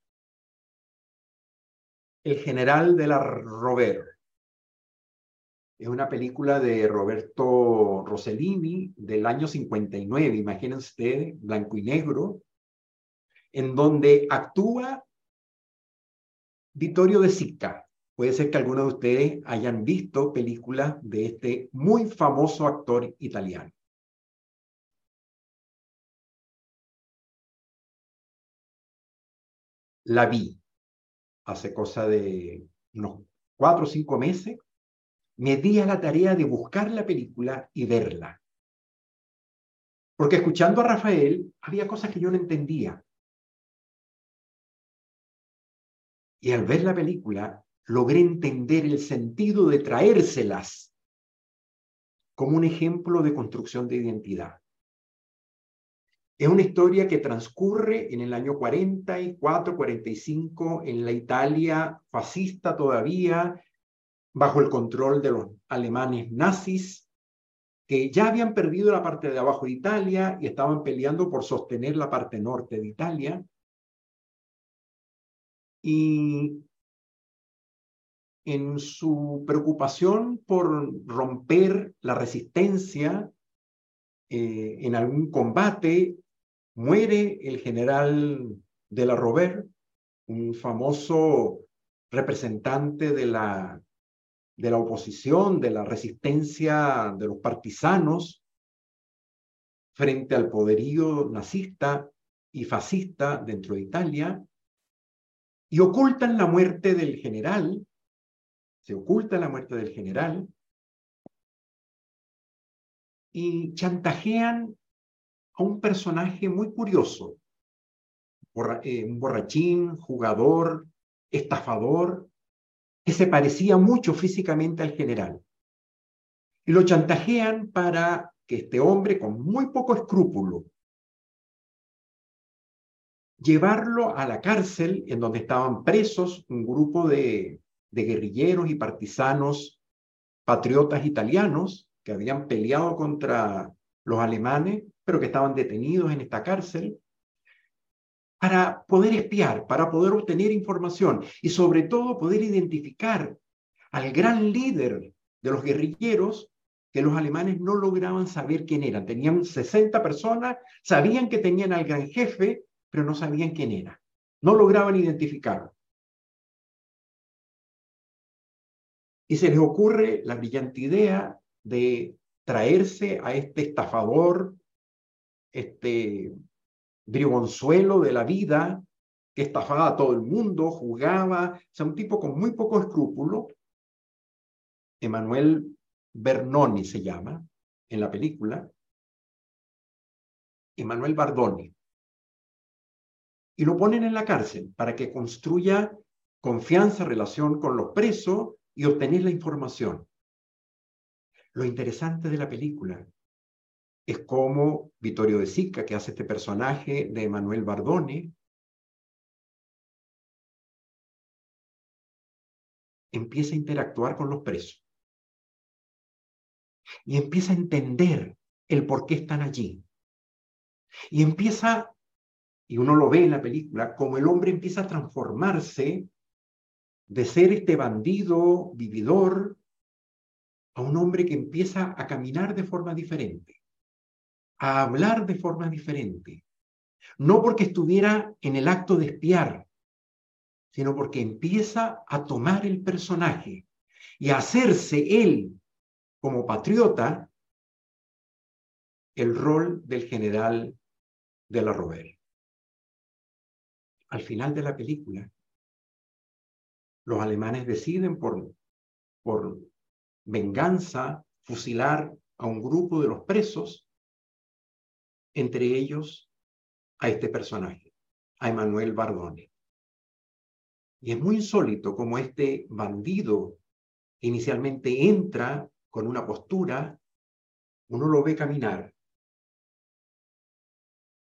El general de la Robert. Es una película de Roberto Rossellini del año 59, imagínense ustedes, blanco y negro, en donde actúa Vittorio de Sica, Puede ser que algunos de ustedes hayan visto películas de este muy famoso actor italiano. La vi hace cosa de unos cuatro o cinco meses. Me di a la tarea de buscar la película y verla. Porque escuchando a Rafael había cosas que yo no entendía. Y al ver la película logré entender el sentido de traérselas como un ejemplo de construcción de identidad. Es una historia que transcurre en el año 44, 45, en la Italia fascista todavía, bajo el control de los alemanes nazis, que ya habían perdido la parte de abajo de Italia y estaban peleando por sostener la parte norte de Italia. Y en su preocupación por romper la resistencia eh, en algún combate, muere el general de la Robert, un famoso representante de la, de la oposición, de la resistencia de los partisanos frente al poderío nazista y fascista dentro de Italia, y ocultan la muerte del general se oculta la muerte del general y chantajean a un personaje muy curioso, eh, un borrachín, jugador, estafador, que se parecía mucho físicamente al general. Y lo chantajean para que este hombre, con muy poco escrúpulo, llevarlo a la cárcel en donde estaban presos un grupo de de guerrilleros y partisanos patriotas italianos que habían peleado contra los alemanes, pero que estaban detenidos en esta cárcel, para poder espiar, para poder obtener información y sobre todo poder identificar al gran líder de los guerrilleros que los alemanes no lograban saber quién era. Tenían 60 personas, sabían que tenían al gran jefe, pero no sabían quién era. No lograban identificarlo. Y se les ocurre la brillante idea de traerse a este estafador, este bribonzuelo de la vida, que estafaba a todo el mundo, jugaba, o sea, un tipo con muy poco escrúpulo. Emanuel Bernoni se llama en la película. Emanuel Bardoni, y lo ponen en la cárcel para que construya confianza, relación con los presos y obtener la información. Lo interesante de la película es cómo Vittorio de Sica, que hace este personaje de Emanuel Bardoni, empieza a interactuar con los presos. Y empieza a entender el por qué están allí. Y empieza, y uno lo ve en la película, como el hombre empieza a transformarse de ser este bandido, vividor, a un hombre que empieza a caminar de forma diferente, a hablar de forma diferente, no porque estuviera en el acto de espiar, sino porque empieza a tomar el personaje y a hacerse él como patriota el rol del general de la Robert. Al final de la película, los alemanes deciden por, por venganza fusilar a un grupo de los presos, entre ellos a este personaje, a Emanuel Bardone. Y es muy insólito como este bandido inicialmente entra con una postura, uno lo ve caminar,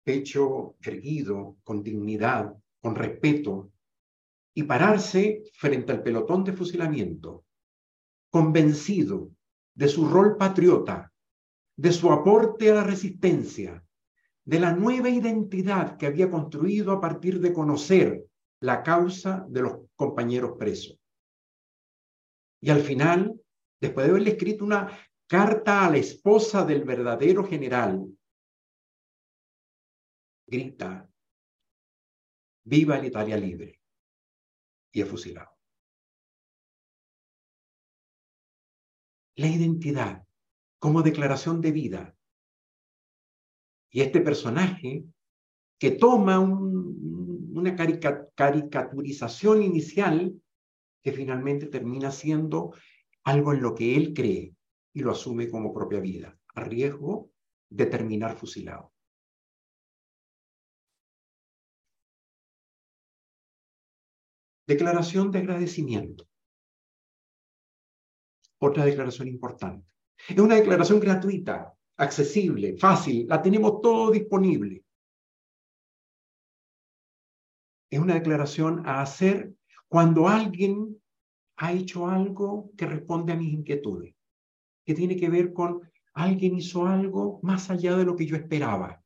pecho erguido, con dignidad, con respeto, y pararse frente al pelotón de fusilamiento, convencido de su rol patriota, de su aporte a la resistencia, de la nueva identidad que había construido a partir de conocer la causa de los compañeros presos. Y al final, después de haberle escrito una carta a la esposa del verdadero general, grita, viva la Italia libre, y es fusilado. La identidad como declaración de vida. Y este personaje que toma una caricaturización inicial que finalmente termina siendo algo en lo que él cree y lo asume como propia vida, a riesgo de terminar fusilado. Declaración de agradecimiento. Otra declaración importante. Es una declaración gratuita, accesible, fácil, la tenemos todo disponible. Es una declaración a hacer cuando alguien ha hecho algo que responde a mis inquietudes, que tiene que ver con alguien hizo algo más allá de lo que yo esperaba,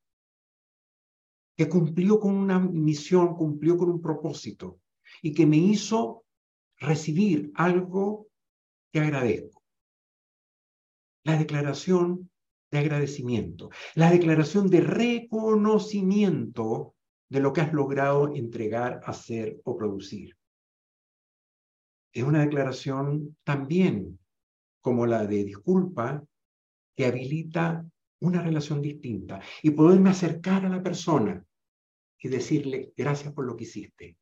que cumplió con una misión, cumplió con un propósito y que me hizo recibir algo que agradezco. La declaración de agradecimiento, la declaración de reconocimiento de lo que has logrado entregar, hacer o producir. Es una declaración también como la de disculpa que habilita una relación distinta y poderme acercar a la persona y decirle gracias por lo que hiciste,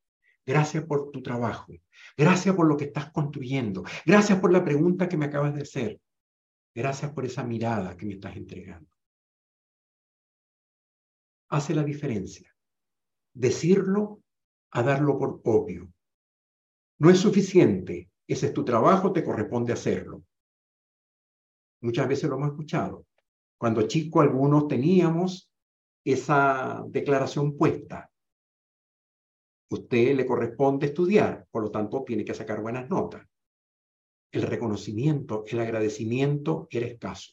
Gracias por tu trabajo. Gracias por lo que estás construyendo. Gracias por la pregunta que me acabas de hacer. Gracias por esa mirada que me estás entregando. Hace la diferencia. Decirlo a darlo por obvio. No es suficiente. Ese es tu trabajo, te corresponde hacerlo. Muchas veces lo hemos escuchado. Cuando chico algunos teníamos esa declaración puesta usted le corresponde estudiar, por lo tanto tiene que sacar buenas notas. El reconocimiento, el agradecimiento era escaso.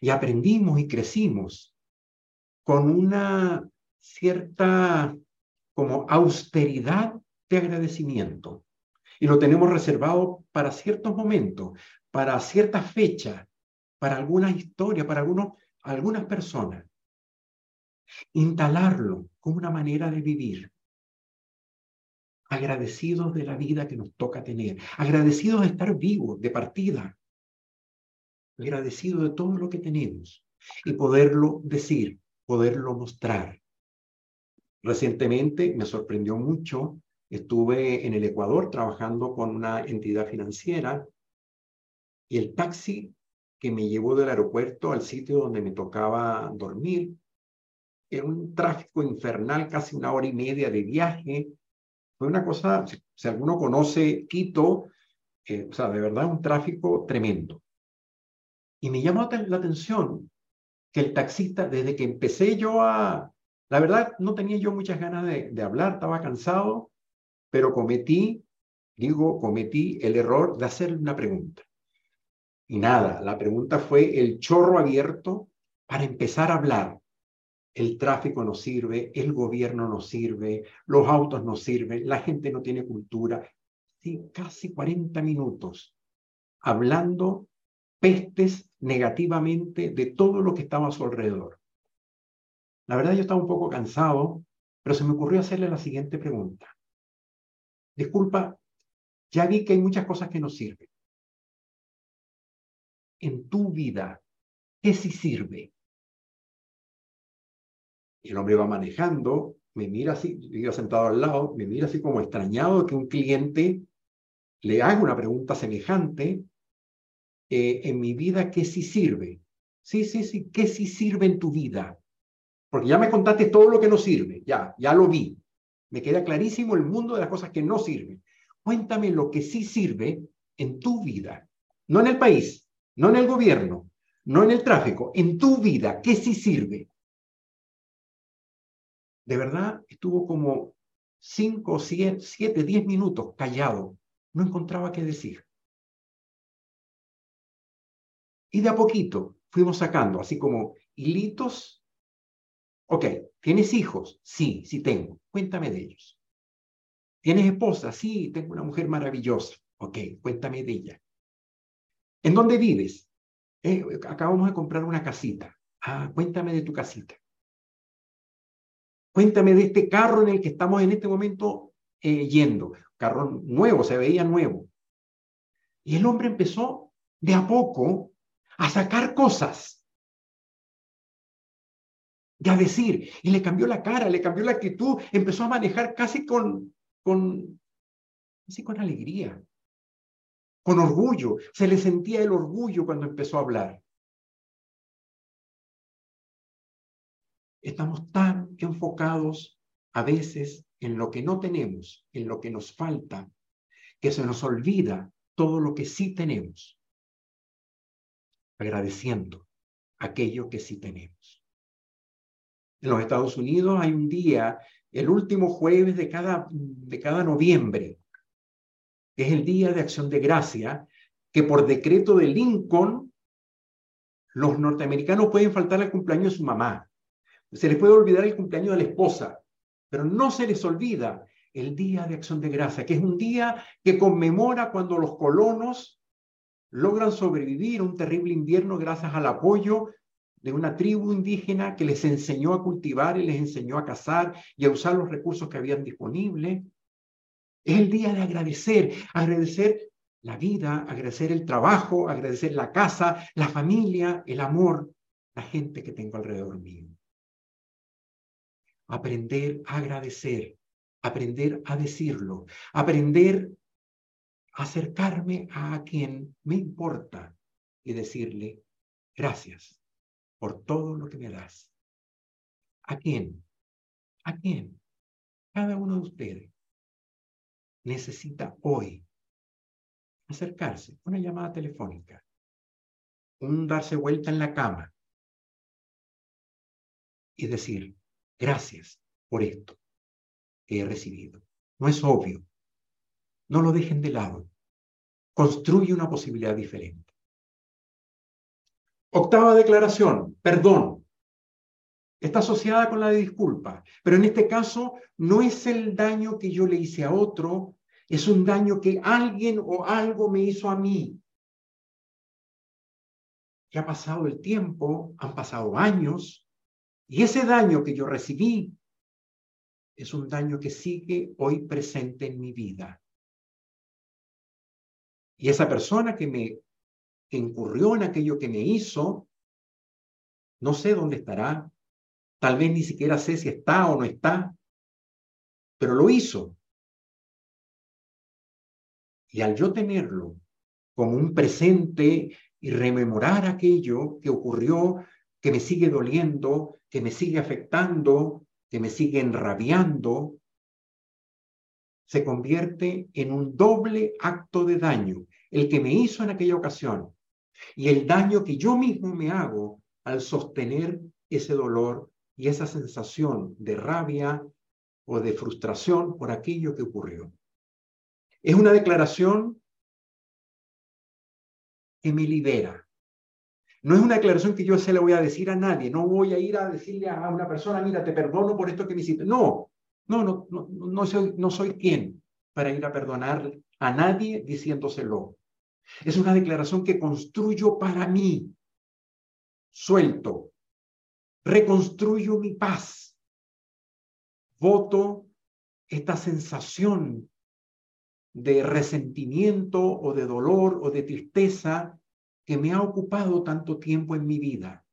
Y aprendimos y crecimos con una cierta como austeridad de agradecimiento. Y lo tenemos reservado para ciertos momentos, para ciertas fechas, para algunas historias, para algunos, algunas personas. Instalarlo como una manera de vivir agradecidos de la vida que nos toca tener, agradecidos de estar vivos, de partida, agradecidos de todo lo que tenemos y poderlo decir, poderlo mostrar. Recientemente me sorprendió mucho, estuve en el Ecuador trabajando con una entidad financiera y el taxi que me llevó del aeropuerto al sitio donde me tocaba dormir en un tráfico infernal, casi una hora y media de viaje. Fue una cosa, si, alguno conoce Quito, eh, o sea, de verdad un tráfico tremendo. Y me llamó la atención que el taxista, desde que empecé yo a, la verdad, no tenía yo muchas ganas de, de hablar, estaba cansado, pero cometí, digo, cometí el error de hacerle una pregunta. Y nada, la pregunta fue el chorro abierto para empezar a hablar. El tráfico no sirve, el gobierno no sirve, los autos no sirven, la gente no tiene cultura. Sí, casi 40 minutos hablando pestes negativamente de todo lo que estaba a su alrededor. La verdad yo estaba un poco cansado, pero se me ocurrió hacerle la siguiente pregunta. Disculpa, ya vi que hay muchas cosas que no sirven. En tu vida, ¿qué sí sirve? El hombre va manejando, me mira así, iba sentado al lado, me mira así como extrañado que un cliente le haga una pregunta semejante. Eh, en mi vida, ¿qué sí sirve? Sí, sí, sí, ¿qué sí sirve en tu vida? Porque ya me contaste todo lo que no sirve, ya, ya lo vi. Me queda clarísimo el mundo de las cosas que no sirven. Cuéntame lo que sí sirve en tu vida, no en el país, no en el gobierno, no en el tráfico, en tu vida, ¿qué sí sirve? De verdad, estuvo como cinco, siete, diez minutos callado. No encontraba qué decir. Y de a poquito fuimos sacando, así como hilitos. Ok, ¿tienes hijos? Sí, sí tengo. Cuéntame de ellos. ¿Tienes esposa? Sí, tengo una mujer maravillosa. Ok, cuéntame de ella. ¿En dónde vives? Eh, acabamos de comprar una casita. Ah, cuéntame de tu casita. Cuéntame de este carro en el que estamos en este momento eh, yendo. Carro nuevo, se veía nuevo. Y el hombre empezó de a poco a sacar cosas. Y a decir, y le cambió la cara, le cambió la actitud, empezó a manejar casi con, con, casi con alegría, con orgullo. Se le sentía el orgullo cuando empezó a hablar. Estamos tan enfocados a veces en lo que no tenemos, en lo que nos falta, que se nos olvida todo lo que sí tenemos, agradeciendo aquello que sí tenemos. En los Estados Unidos hay un día, el último jueves de cada, de cada noviembre, que es el Día de Acción de Gracia, que por decreto de Lincoln, los norteamericanos pueden faltar al cumpleaños de su mamá. Se les puede olvidar el cumpleaños de la esposa, pero no se les olvida el Día de Acción de Gracia, que es un día que conmemora cuando los colonos logran sobrevivir un terrible invierno gracias al apoyo de una tribu indígena que les enseñó a cultivar y les enseñó a cazar y a usar los recursos que habían disponibles. Es el día de agradecer, agradecer la vida, agradecer el trabajo, agradecer la casa, la familia, el amor, la gente que tengo alrededor mío aprender a agradecer, aprender a decirlo, aprender a acercarme a quien me importa y decirle gracias por todo lo que me das. ¿A quién? ¿A quién? Cada uno de ustedes necesita hoy acercarse, una llamada telefónica, un darse vuelta en la cama y decir, Gracias por esto que he recibido. No es obvio. No lo dejen de lado. Construye una posibilidad diferente. Octava declaración, perdón. Está asociada con la de disculpa, pero en este caso no es el daño que yo le hice a otro, es un daño que alguien o algo me hizo a mí. Que ha pasado el tiempo, han pasado años, y ese daño que yo recibí es un daño que sigue hoy presente en mi vida. Y esa persona que me incurrió en aquello que me hizo, no sé dónde estará, tal vez ni siquiera sé si está o no está, pero lo hizo. Y al yo tenerlo como un presente y rememorar aquello que ocurrió que me sigue doliendo, que me sigue afectando, que me sigue enrabiando, se convierte en un doble acto de daño, el que me hizo en aquella ocasión y el daño que yo mismo me hago al sostener ese dolor y esa sensación de rabia o de frustración por aquello que ocurrió. Es una declaración que me libera. No es una declaración que yo se le voy a decir a nadie. No voy a ir a decirle a una persona, mira, te perdono por esto que me hiciste. No, no, no, no, no soy, no soy quien para ir a perdonar a nadie diciéndoselo. Es una declaración que construyo para mí. Suelto. Reconstruyo mi paz. Voto esta sensación de resentimiento o de dolor o de tristeza que me ha ocupado tanto tiempo en mi vida.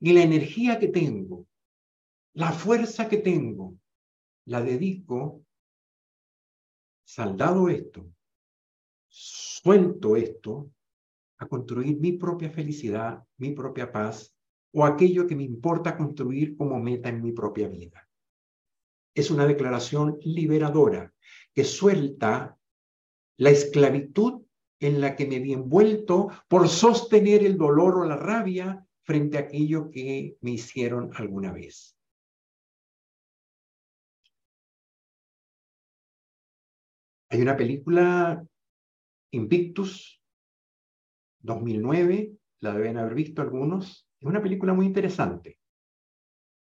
Y la energía que tengo, la fuerza que tengo, la dedico, saldado esto, suelto esto, a construir mi propia felicidad, mi propia paz o aquello que me importa construir como meta en mi propia vida. Es una declaración liberadora que suelta la esclavitud en la que me vi envuelto por sostener el dolor o la rabia frente a aquello que me hicieron alguna vez. Hay una película, Invictus, 2009, la deben haber visto algunos. Es una película muy interesante.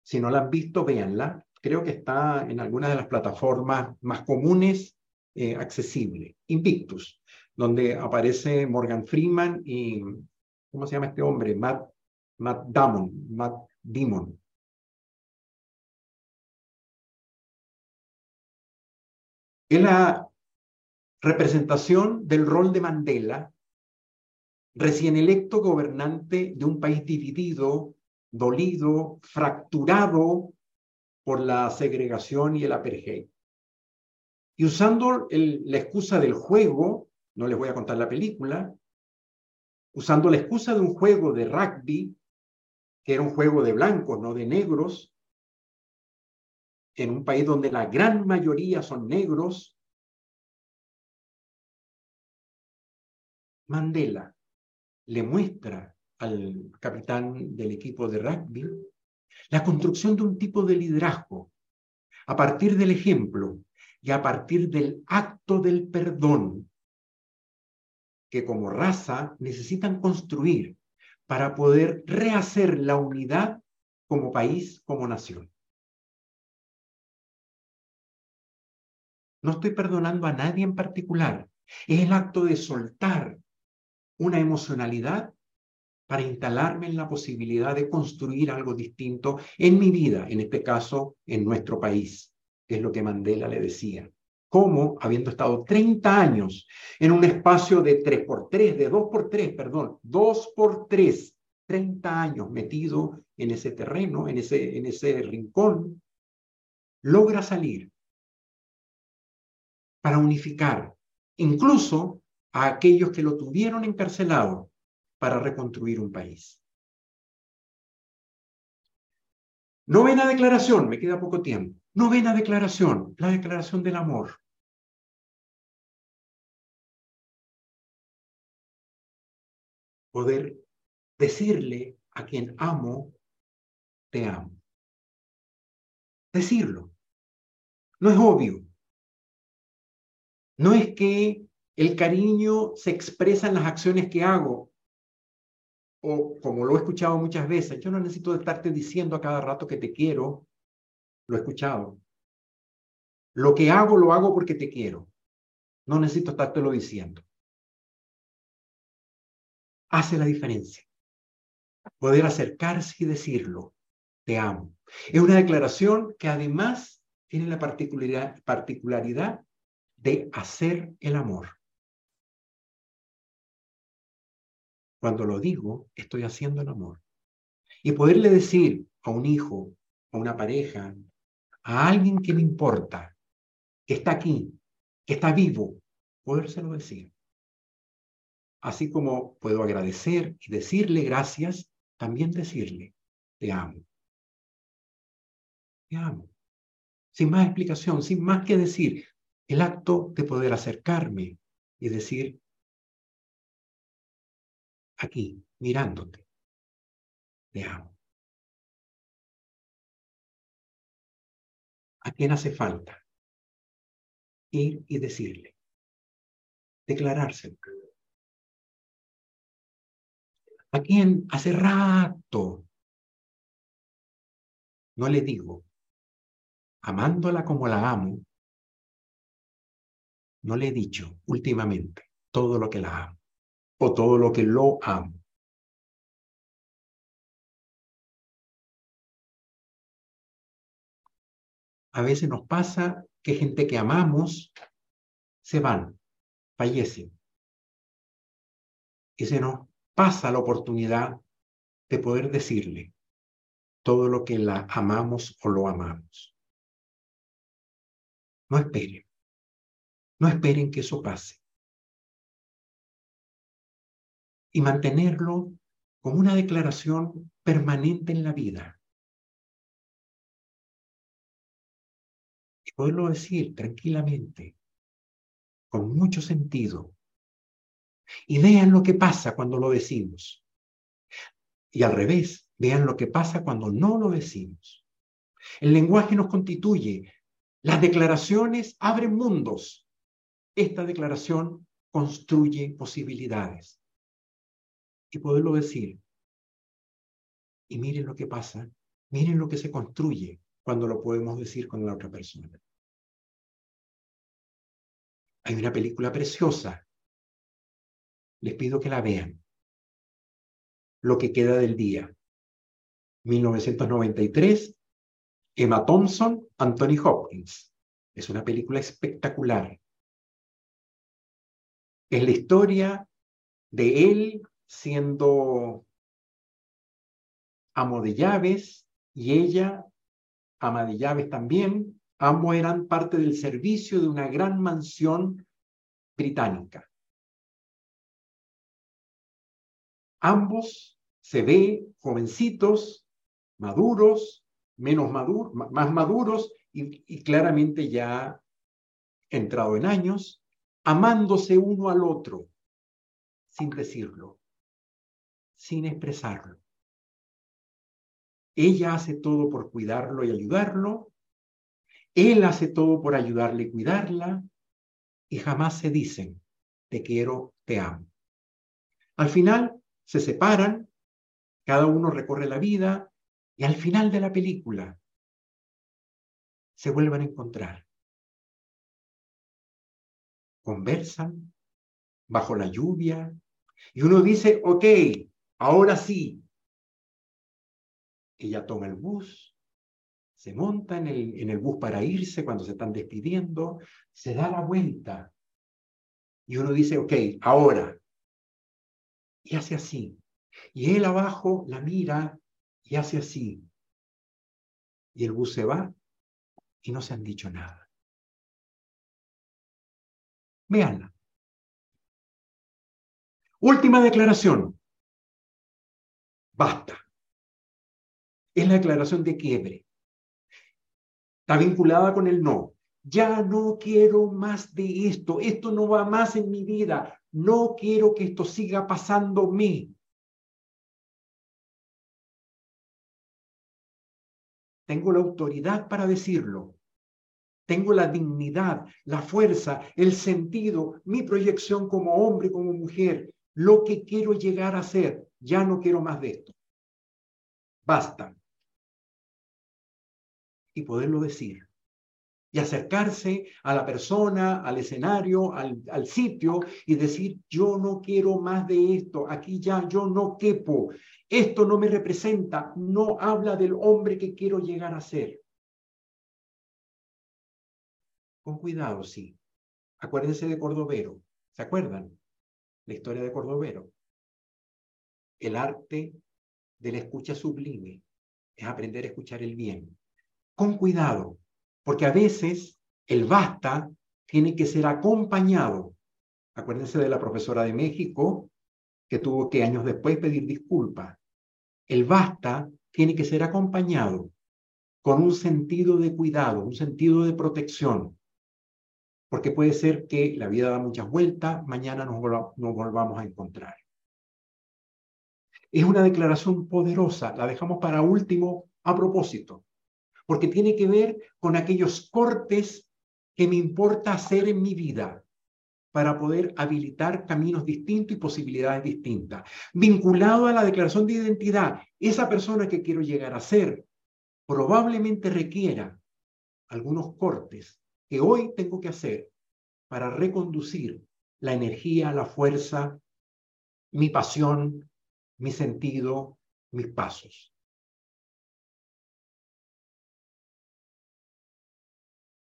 Si no la han visto, véanla. Creo que está en algunas de las plataformas más comunes eh, accesible. Invictus, donde aparece Morgan Freeman y, ¿cómo se llama este hombre? Matt, Matt Damon, Matt Damon. Es la representación del rol de Mandela, recién electo gobernante de un país dividido, dolido, fracturado por la segregación y el apartheid. Y usando la excusa del juego, no les voy a contar la película, usando la excusa de un juego de rugby, que era un juego de blancos, no de negros, en un país donde la gran mayoría son negros, Mandela le muestra al capitán del equipo de rugby la construcción de un tipo de liderazgo a partir del ejemplo y a partir del acto del perdón que como raza necesitan construir para poder rehacer la unidad como país, como nación. No estoy perdonando a nadie en particular. Es el acto de soltar una emocionalidad para instalarme en la posibilidad de construir algo distinto en mi vida, en este caso, en nuestro país, que es lo que Mandela le decía. ¿Cómo, habiendo estado 30 años en un espacio de 3 por 3, de 2 por 3, perdón, 2 por 3, 30 años metido en ese terreno, en ese, en ese rincón, logra salir para unificar, incluso a aquellos que lo tuvieron encarcelado para reconstruir un país. Novena declaración, me queda poco tiempo. Novena declaración, la declaración del amor. Poder decirle a quien amo, te amo. Decirlo. No es obvio. No es que el cariño se expresa en las acciones que hago. O como lo he escuchado muchas veces, yo no necesito estarte diciendo a cada rato que te quiero. Lo he escuchado. Lo que hago, lo hago porque te quiero. No necesito estártelo diciendo. Hace la diferencia. Poder acercarse y decirlo. Te amo. Es una declaración que además tiene la particularidad, particularidad de hacer el amor. Cuando lo digo, estoy haciendo el amor. Y poderle decir a un hijo, a una pareja, a alguien que me importa, que está aquí, que está vivo, podérselo decir. Así como puedo agradecer y decirle gracias, también decirle, te amo. Te amo. Sin más explicación, sin más que decir, el acto de poder acercarme y decir, aquí, mirándote, te amo. ¿A quién hace falta? Ir y decirle, declarárselo. ¿A quién hace rato no le digo, amándola como la amo, no le he dicho últimamente todo lo que la amo o todo lo que lo amo. A veces nos pasa que gente que amamos se van, fallecen. Y se nos pasa la oportunidad de poder decirle todo lo que la amamos o lo amamos. No esperen. No esperen que eso pase. Y mantenerlo como una declaración permanente en la vida. Poderlo decir tranquilamente, con mucho sentido. Y vean lo que pasa cuando lo decimos. Y al revés, vean lo que pasa cuando no lo decimos. El lenguaje nos constituye. Las declaraciones abren mundos. Esta declaración construye posibilidades. Y poderlo decir. Y miren lo que pasa, miren lo que se construye cuando lo podemos decir con la otra persona. Hay una película preciosa. Les pido que la vean. Lo que queda del día. 1993, Emma Thompson, Anthony Hopkins. Es una película espectacular. Es la historia de él siendo amo de llaves y ella ama de llaves también. Ambos eran parte del servicio de una gran mansión británica. Ambos se ve jovencitos, maduros, menos maduros, más maduros y, y claramente ya entrado en años, amándose uno al otro, sin decirlo, sin expresarlo. Ella hace todo por cuidarlo y ayudarlo, él hace todo por ayudarle y cuidarla, y jamás se dicen, te quiero, te amo. Al final se separan, cada uno recorre la vida, y al final de la película se vuelven a encontrar. Conversan bajo la lluvia y uno dice, ok, ahora sí. Ella toma el bus, se monta en el, en el bus para irse cuando se están despidiendo, se da la vuelta y uno dice, ok, ahora. Y hace así. Y él abajo la mira y hace así. Y el bus se va y no se han dicho nada. Veanla. Última declaración. Basta. Es la declaración de quiebre. Está vinculada con el no. Ya no quiero más de esto. Esto no va más en mi vida. No quiero que esto siga pasándome. Tengo la autoridad para decirlo. Tengo la dignidad, la fuerza, el sentido, mi proyección como hombre, como mujer, lo que quiero llegar a ser. Ya no quiero más de esto. Basta. Y poderlo decir. Y acercarse a la persona, al escenario, al, al sitio y decir, yo no quiero más de esto. Aquí ya yo no quepo. Esto no me representa, no habla del hombre que quiero llegar a ser. Con cuidado, sí. Acuérdense de Cordovero. ¿Se acuerdan? La historia de Cordovero. El arte de la escucha sublime es aprender a escuchar el bien. Con cuidado, porque a veces el basta tiene que ser acompañado. Acuérdense de la profesora de México que tuvo que años después pedir disculpas el basta tiene que ser acompañado con un sentido de cuidado, un sentido de protección, porque puede ser que la vida da muchas vueltas, mañana nos, nos volvamos a encontrar. Es una declaración poderosa, la dejamos para último a propósito, porque tiene que ver con aquellos cortes que me importa hacer en mi vida para poder habilitar caminos distintos y posibilidades distintas. Vinculado a la declaración de identidad, esa persona que quiero llegar a ser probablemente requiera algunos cortes que hoy tengo que hacer para reconducir la energía, la fuerza, mi pasión, mi sentido, mis pasos.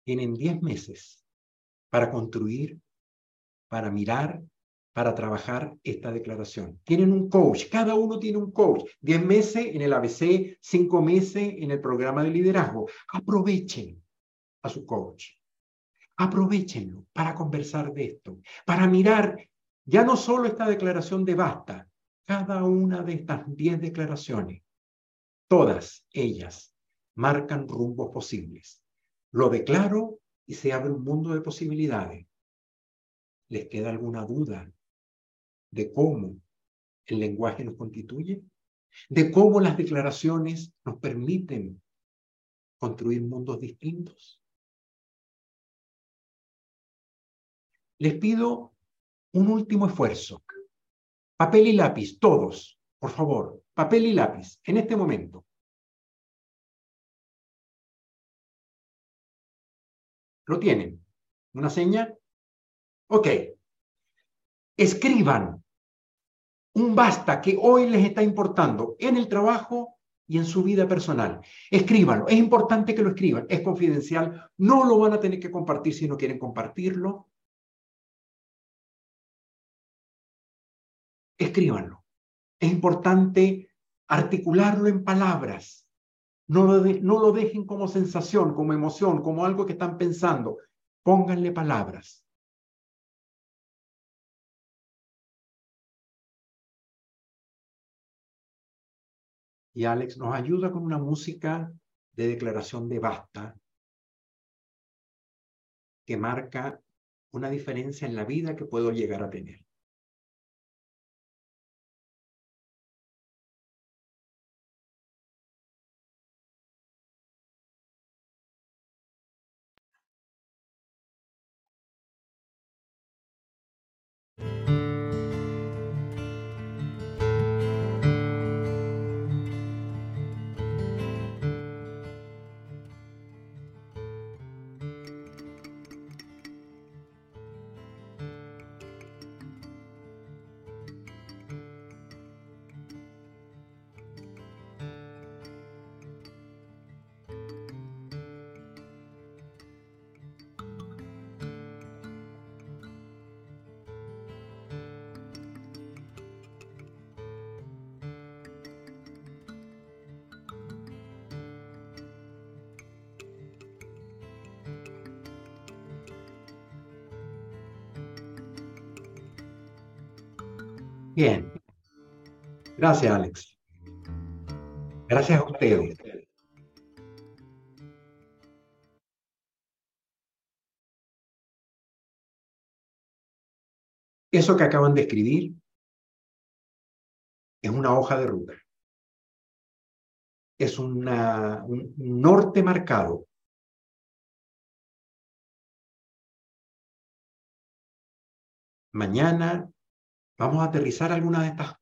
Tienen 10 meses para construir para mirar, para trabajar esta declaración. Tienen un coach, cada uno tiene un coach. Diez meses en el ABC, cinco meses en el programa de liderazgo. Aprovechen a su coach. Aprovechenlo para conversar de esto, para mirar ya no solo esta declaración de basta, cada una de estas diez declaraciones, todas ellas marcan rumbos posibles. Lo declaro y se abre un mundo de posibilidades ¿Les queda alguna duda de cómo el lenguaje nos constituye? ¿De cómo las declaraciones nos permiten construir mundos distintos? Les pido un último esfuerzo. Papel y lápiz, todos, por favor, papel y lápiz, en este momento. ¿Lo tienen? ¿Una seña? Ok. Escriban un basta que hoy les está importando en el trabajo y en su vida personal. Escríbanlo. Es importante que lo escriban. Es confidencial. No lo van a tener que compartir si no quieren compartirlo. Escríbanlo. Es importante articularlo en palabras. No lo, no lo dejen como sensación, como emoción, como algo que están pensando. Pónganle palabras. Y Alex nos ayuda con una música de declaración de basta que marca una diferencia en la vida que puedo llegar a tener. Bien. Gracias, Alex. Gracias a ustedes. Eso que acaban de escribir es una hoja de ruta. Es una, un norte marcado. Mañana Vamos a aterrizar algunas de estas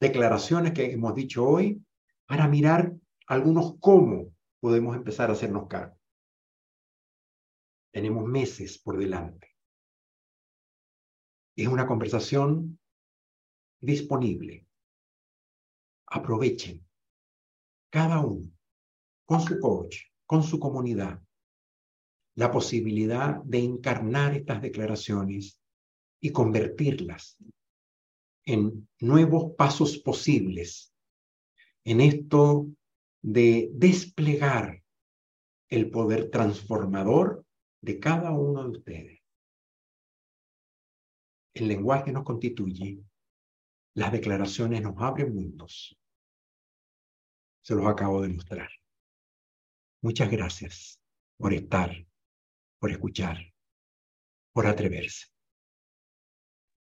declaraciones que hemos dicho hoy para mirar algunos cómo podemos empezar a hacernos cargo. Tenemos meses por delante. Es una conversación disponible. Aprovechen cada uno con su coach, con su comunidad, la posibilidad de encarnar estas declaraciones y convertirlas en nuevos pasos posibles en esto de desplegar el poder transformador de cada uno de ustedes. El lenguaje nos constituye, las declaraciones nos abren mundos. se los acabo de mostrar. Muchas gracias por estar, por escuchar, por atreverse.